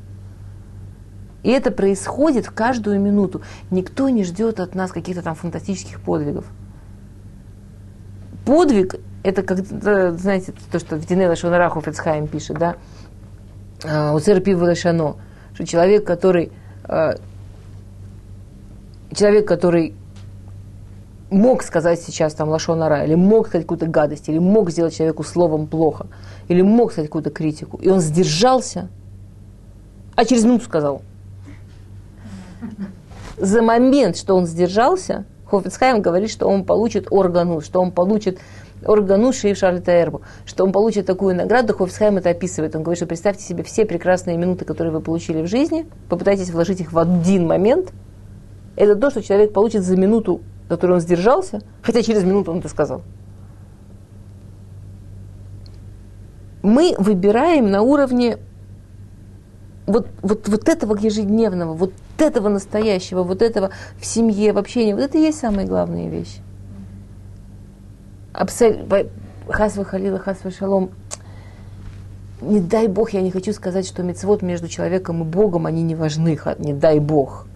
Speaker 1: И это происходит в каждую минуту. Никто не ждет от нас каких-то там фантастических подвигов. Подвиг – это, как, знаете, то, что в Динела Шонараху Фецхайм пишет, да, а, у Церпи Валашано, что человек, который, а, человек, который мог сказать сейчас там лошонара, или мог сказать какую-то гадость, или мог сделать человеку словом плохо, или мог сказать какую-то критику, и он сдержался, а через минуту сказал. За момент, что он сдержался, Хофицхайм говорит, что он получит органу, что он получит органу Шейв Шарльтаэрбу, что он получит такую награду, Хофицхайм это описывает. Он говорит, что представьте себе все прекрасные минуты, которые вы получили в жизни, попытайтесь вложить их в один момент. Это то, что человек получит за минуту которой он сдержался, хотя через минуту он это сказал. Мы выбираем на уровне вот, вот, вот этого ежедневного, вот этого настоящего, вот этого в семье, в общении. Вот это и есть самые главные вещи. Абсолютно. Хасва халила, хасва шалом. Не дай Бог, я не хочу сказать, что мецвод между человеком и Богом, они не важны, не дай Бог.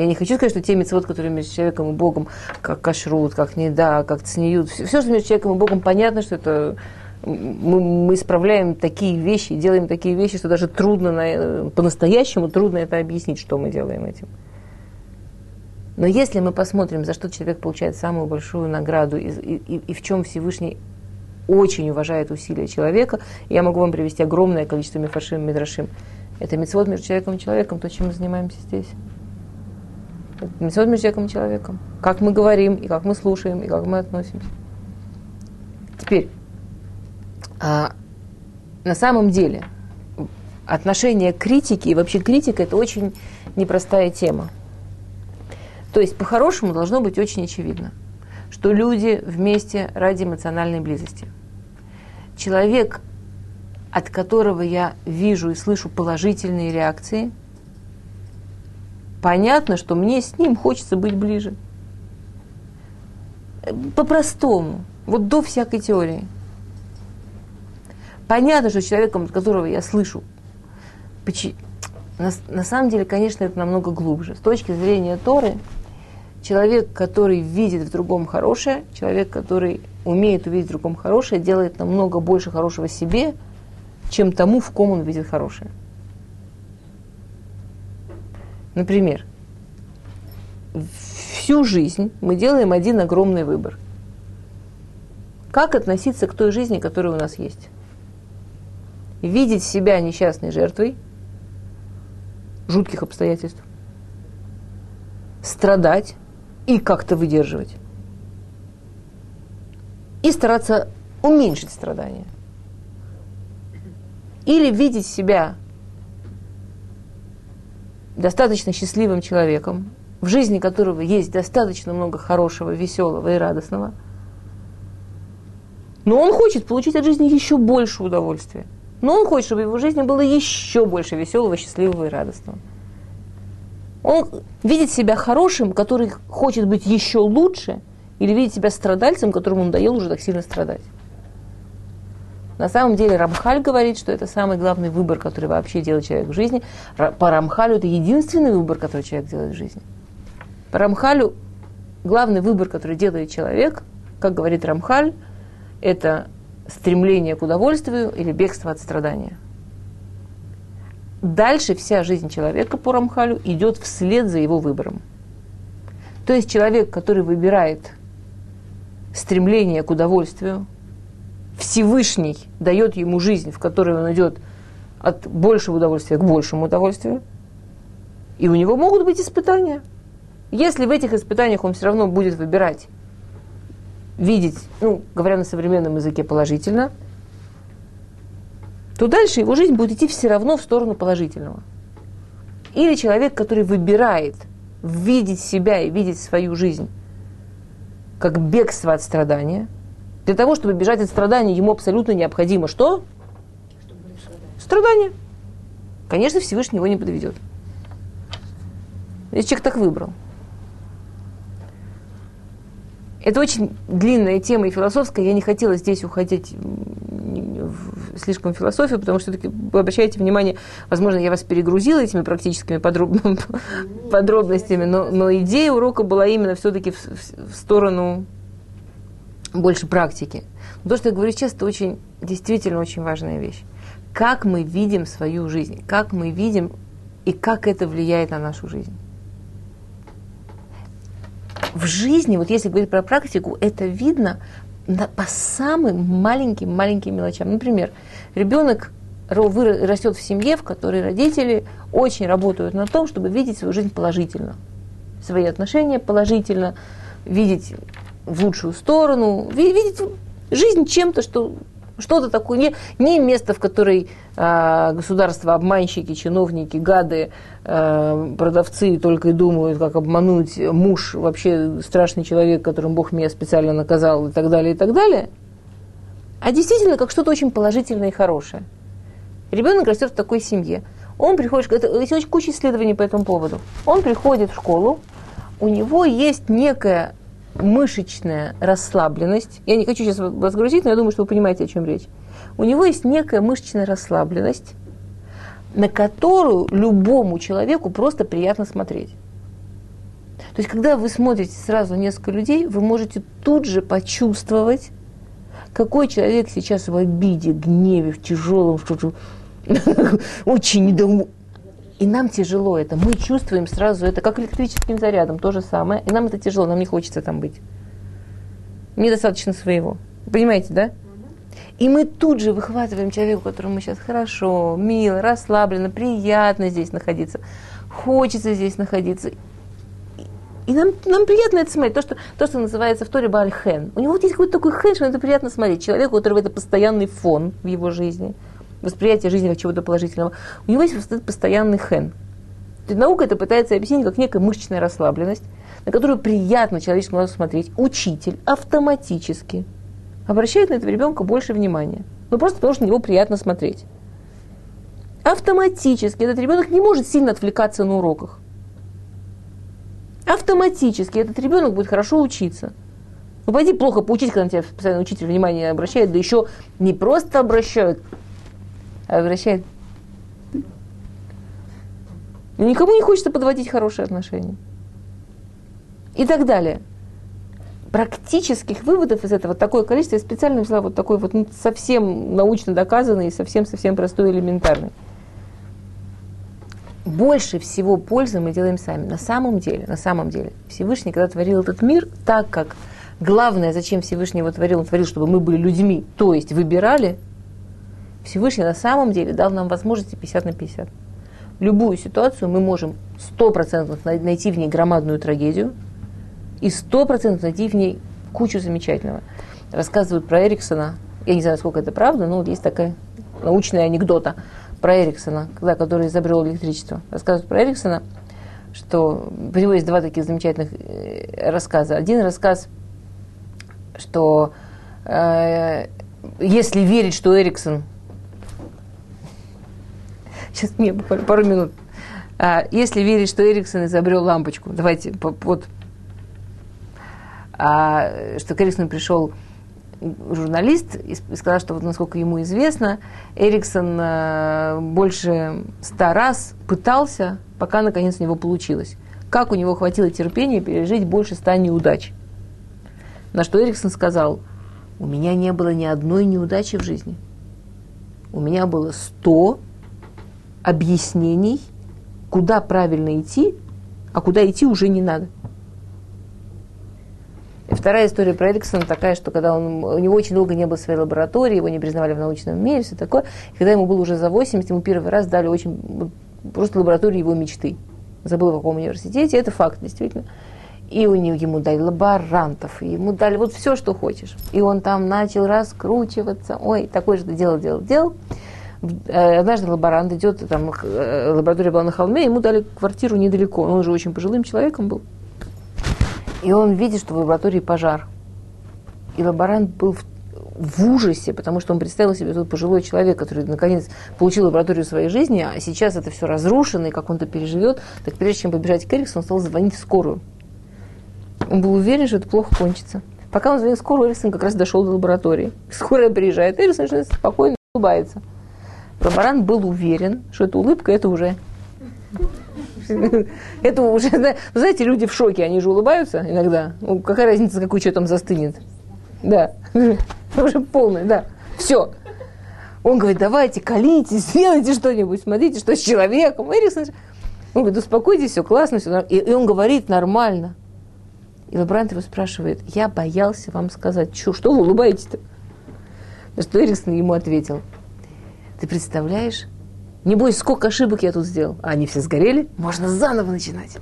Speaker 1: Я не хочу сказать, что те мецвод, которые между человеком и Богом, как кашрут, как неда, как цниют, все, все, что между человеком и Богом, понятно, что это мы, мы исправляем такие вещи, делаем такие вещи, что даже трудно, на, по-настоящему трудно это объяснить, что мы делаем этим. Но если мы посмотрим, за что человек получает самую большую награду и, и, и в чем Всевышний очень уважает усилия человека, я могу вам привести огромное количество мифашим, мидрашим. Это мецвод между человеком и человеком, то, чем мы занимаемся здесь. Митцвот между человеком и человеком. Как мы говорим, и как мы слушаем, и как мы относимся. Теперь, а, на самом деле, отношение к критике, и вообще критика – это очень непростая тема. То есть, по-хорошему, должно быть очень очевидно, что люди вместе ради эмоциональной близости. Человек, от которого я вижу и слышу положительные реакции – понятно, что мне с ним хочется быть ближе. По-простому, вот до всякой теории. Понятно, что человеком, от которого я слышу, на, на самом деле, конечно, это намного глубже. С точки зрения Торы, человек, который видит в другом хорошее, человек, который умеет увидеть в другом хорошее, делает намного больше хорошего себе, чем тому, в ком он видит хорошее. Например, всю жизнь мы делаем один огромный выбор. Как относиться к той жизни, которая у нас есть? Видеть себя несчастной жертвой жутких обстоятельств, страдать и как-то выдерживать. И стараться уменьшить страдания. Или видеть себя достаточно счастливым человеком, в жизни которого есть достаточно много хорошего, веселого и радостного, но он хочет получить от жизни еще больше удовольствия. Но он хочет, чтобы в его жизни было еще больше веселого, счастливого и радостного. Он видит себя хорошим, который хочет быть еще лучше, или видит себя страдальцем, которому надоело уже так сильно страдать. На самом деле Рамхаль говорит, что это самый главный выбор, который вообще делает человек в жизни. По Рамхалю это единственный выбор, который человек делает в жизни. По Рамхалю главный выбор, который делает человек, как говорит Рамхаль, это стремление к удовольствию или бегство от страдания. Дальше вся жизнь человека по Рамхалю идет вслед за его выбором. То есть человек, который выбирает стремление к удовольствию, Всевышний дает ему жизнь, в которой он идет от большего удовольствия к большему удовольствию. И у него могут быть испытания. Если в этих испытаниях он все равно будет выбирать, видеть, ну, говоря на современном языке, положительно, то дальше его жизнь будет идти все равно в сторону положительного. Или человек, который выбирает видеть себя и видеть свою жизнь как бегство от страдания. Для того, чтобы бежать от страдания, ему абсолютно необходимо что? Страдания. Конечно, Всевышний его не подведет. Если человек так выбрал. Это очень длинная тема и философская. Я не хотела здесь уходить в слишком философию, потому что вы обращаете внимание, возможно, я вас перегрузила этими практическими подроб... подробностями, но, но идея урока была именно все-таки в, в сторону больше практики. То, что я говорю сейчас, это очень, действительно очень важная вещь. Как мы видим свою жизнь, как мы видим и как это влияет на нашу жизнь в жизни, вот если говорить про практику, это видно по самым маленьким-маленьким мелочам. Например, ребенок растет в семье, в которой родители очень работают на том, чтобы видеть свою жизнь положительно, свои отношения положительно, видеть в лучшую сторону, видеть жизнь чем-то, что что-то такое, не, не место, в которой э, государство, обманщики, чиновники, гады, э, продавцы только и думают, как обмануть муж, вообще страшный человек, которым Бог меня специально наказал и так далее, и так далее. А действительно, как что-то очень положительное и хорошее. Ребенок растет в такой семье. Он приходит, это, есть очень куча исследований по этому поводу. Он приходит в школу, у него есть некая мышечная расслабленность. Я не хочу сейчас вас грузить, но я думаю, что вы понимаете, о чем речь. У него есть некая мышечная расслабленность, на которую любому человеку просто приятно смотреть. То есть, когда вы смотрите сразу несколько людей, вы можете тут же почувствовать, какой человек сейчас в обиде, гневе, в тяжелом, что-то очень недовольный и нам тяжело это. Мы чувствуем сразу это, как электрическим зарядом, то же самое. И нам это тяжело, нам не хочется там быть. Мне достаточно своего. Понимаете, да? И мы тут же выхватываем человека, которому сейчас хорошо, мило, расслабленно, приятно здесь находиться. Хочется здесь находиться. И нам, нам приятно это смотреть. То что, то, что называется в Торе Бальхен. У него вот есть какой-то такой хен, что это приятно смотреть. Человеку, у которого это постоянный фон в его жизни – восприятие жизни как чего-то положительного, у него есть постоянный хэн. Наука это пытается объяснить как некая мышечная расслабленность, на которую приятно человеческому глазу смотреть. Учитель автоматически обращает на этого ребенка больше внимания. Ну просто потому, что на него приятно смотреть. Автоматически этот ребенок не может сильно отвлекаться на уроках. Автоматически этот ребенок будет хорошо учиться. Ну, пойди плохо поучить, когда на тебя постоянно учитель внимание обращает, да еще не просто обращают, обращает. Никому не хочется подводить хорошие отношения. И так далее. Практических выводов из этого такое количество. Я специально взяла вот такой вот ну, совсем научно доказанный, совсем-совсем простой, элементарный. Больше всего пользы мы делаем сами. На самом деле, на самом деле, Всевышний, когда творил этот мир, так как главное, зачем Всевышний его творил, он творил, чтобы мы были людьми, то есть выбирали – Всевышний на самом деле дал нам возможности 50 на 50. Любую ситуацию мы можем 100% найти в ней громадную трагедию и 100% найти в ней кучу замечательного. Рассказывают про Эриксона, я не знаю, сколько это правда, но есть такая научная анекдота про Эриксона, когда, который изобрел электричество. Рассказывают про Эриксона, что у него есть два таких замечательных э, рассказа. Один рассказ, что э, если верить, что Эриксон Сейчас мне буквально пару минут. А, если верить, что Эриксон изобрел лампочку, давайте вот, а, что к Эриксону пришел журналист и сказал, что вот насколько ему известно, Эриксон а, больше ста раз пытался, пока наконец у него получилось. Как у него хватило терпения пережить больше ста неудач? На что Эриксон сказал, у меня не было ни одной неудачи в жизни. У меня было сто объяснений, куда правильно идти, а куда идти уже не надо. И вторая история про Эриксона такая, что когда он, у него очень долго не было своей лаборатории, его не признавали в научном мире, все такое. И когда ему было уже за 80, ему первый раз дали очень просто лабораторию его мечты. Забыл в каком университете, это факт, действительно. И у него, ему дали лаборантов, ему дали вот все, что хочешь. И он там начал раскручиваться. Ой, такое же делал, делал, делал. Э, однажды лаборант идет, там э, лаборатория была на холме, ему дали квартиру недалеко. Он уже очень пожилым человеком был. И он видит, что в лаборатории пожар. И лаборант был в, в ужасе, потому что он представил себе тот пожилой человек, который наконец получил лабораторию своей жизни, а сейчас это все разрушено, и как он это переживет. Так прежде чем побежать к Эриксу, он стал звонить в скорую. Он был уверен, что это плохо кончится. Пока он звонил в скорую, Эриксон как раз дошел до лаборатории. Скорая приезжает, Эриксон спокойно улыбается. Лаборант был уверен, что эта улыбка – это уже это уже, знаете, люди в шоке, они же улыбаются иногда. Ну, какая разница, какой что там застынет? Да, уже полный, да. Все. Он говорит, давайте, колитесь, сделайте что-нибудь, смотрите, что с человеком. Эриксон, он говорит, успокойтесь, все классно, все И, и он говорит нормально. И лаборант его спрашивает, я боялся вам сказать, что, что вы улыбаетесь-то? На что Эриксон ему ответил, ты представляешь, не бойся, сколько ошибок я тут сделал. А они все сгорели, можно заново начинать.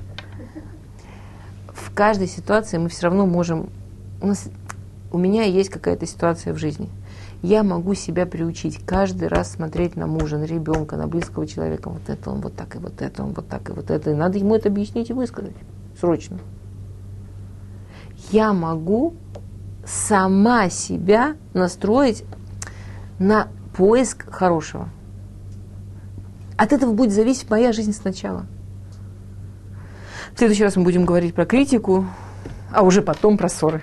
Speaker 1: В каждой ситуации мы все равно можем... У, нас, у меня есть какая-то ситуация в жизни. Я могу себя приучить каждый раз смотреть на мужа, на ребенка, на близкого человека. Вот это он вот так, и вот это он вот так, и вот это. И надо ему это объяснить и высказать. Срочно. Я могу сама себя настроить на поиск хорошего. От этого будет зависеть моя жизнь сначала. В следующий раз мы будем говорить про критику, а уже потом про ссоры.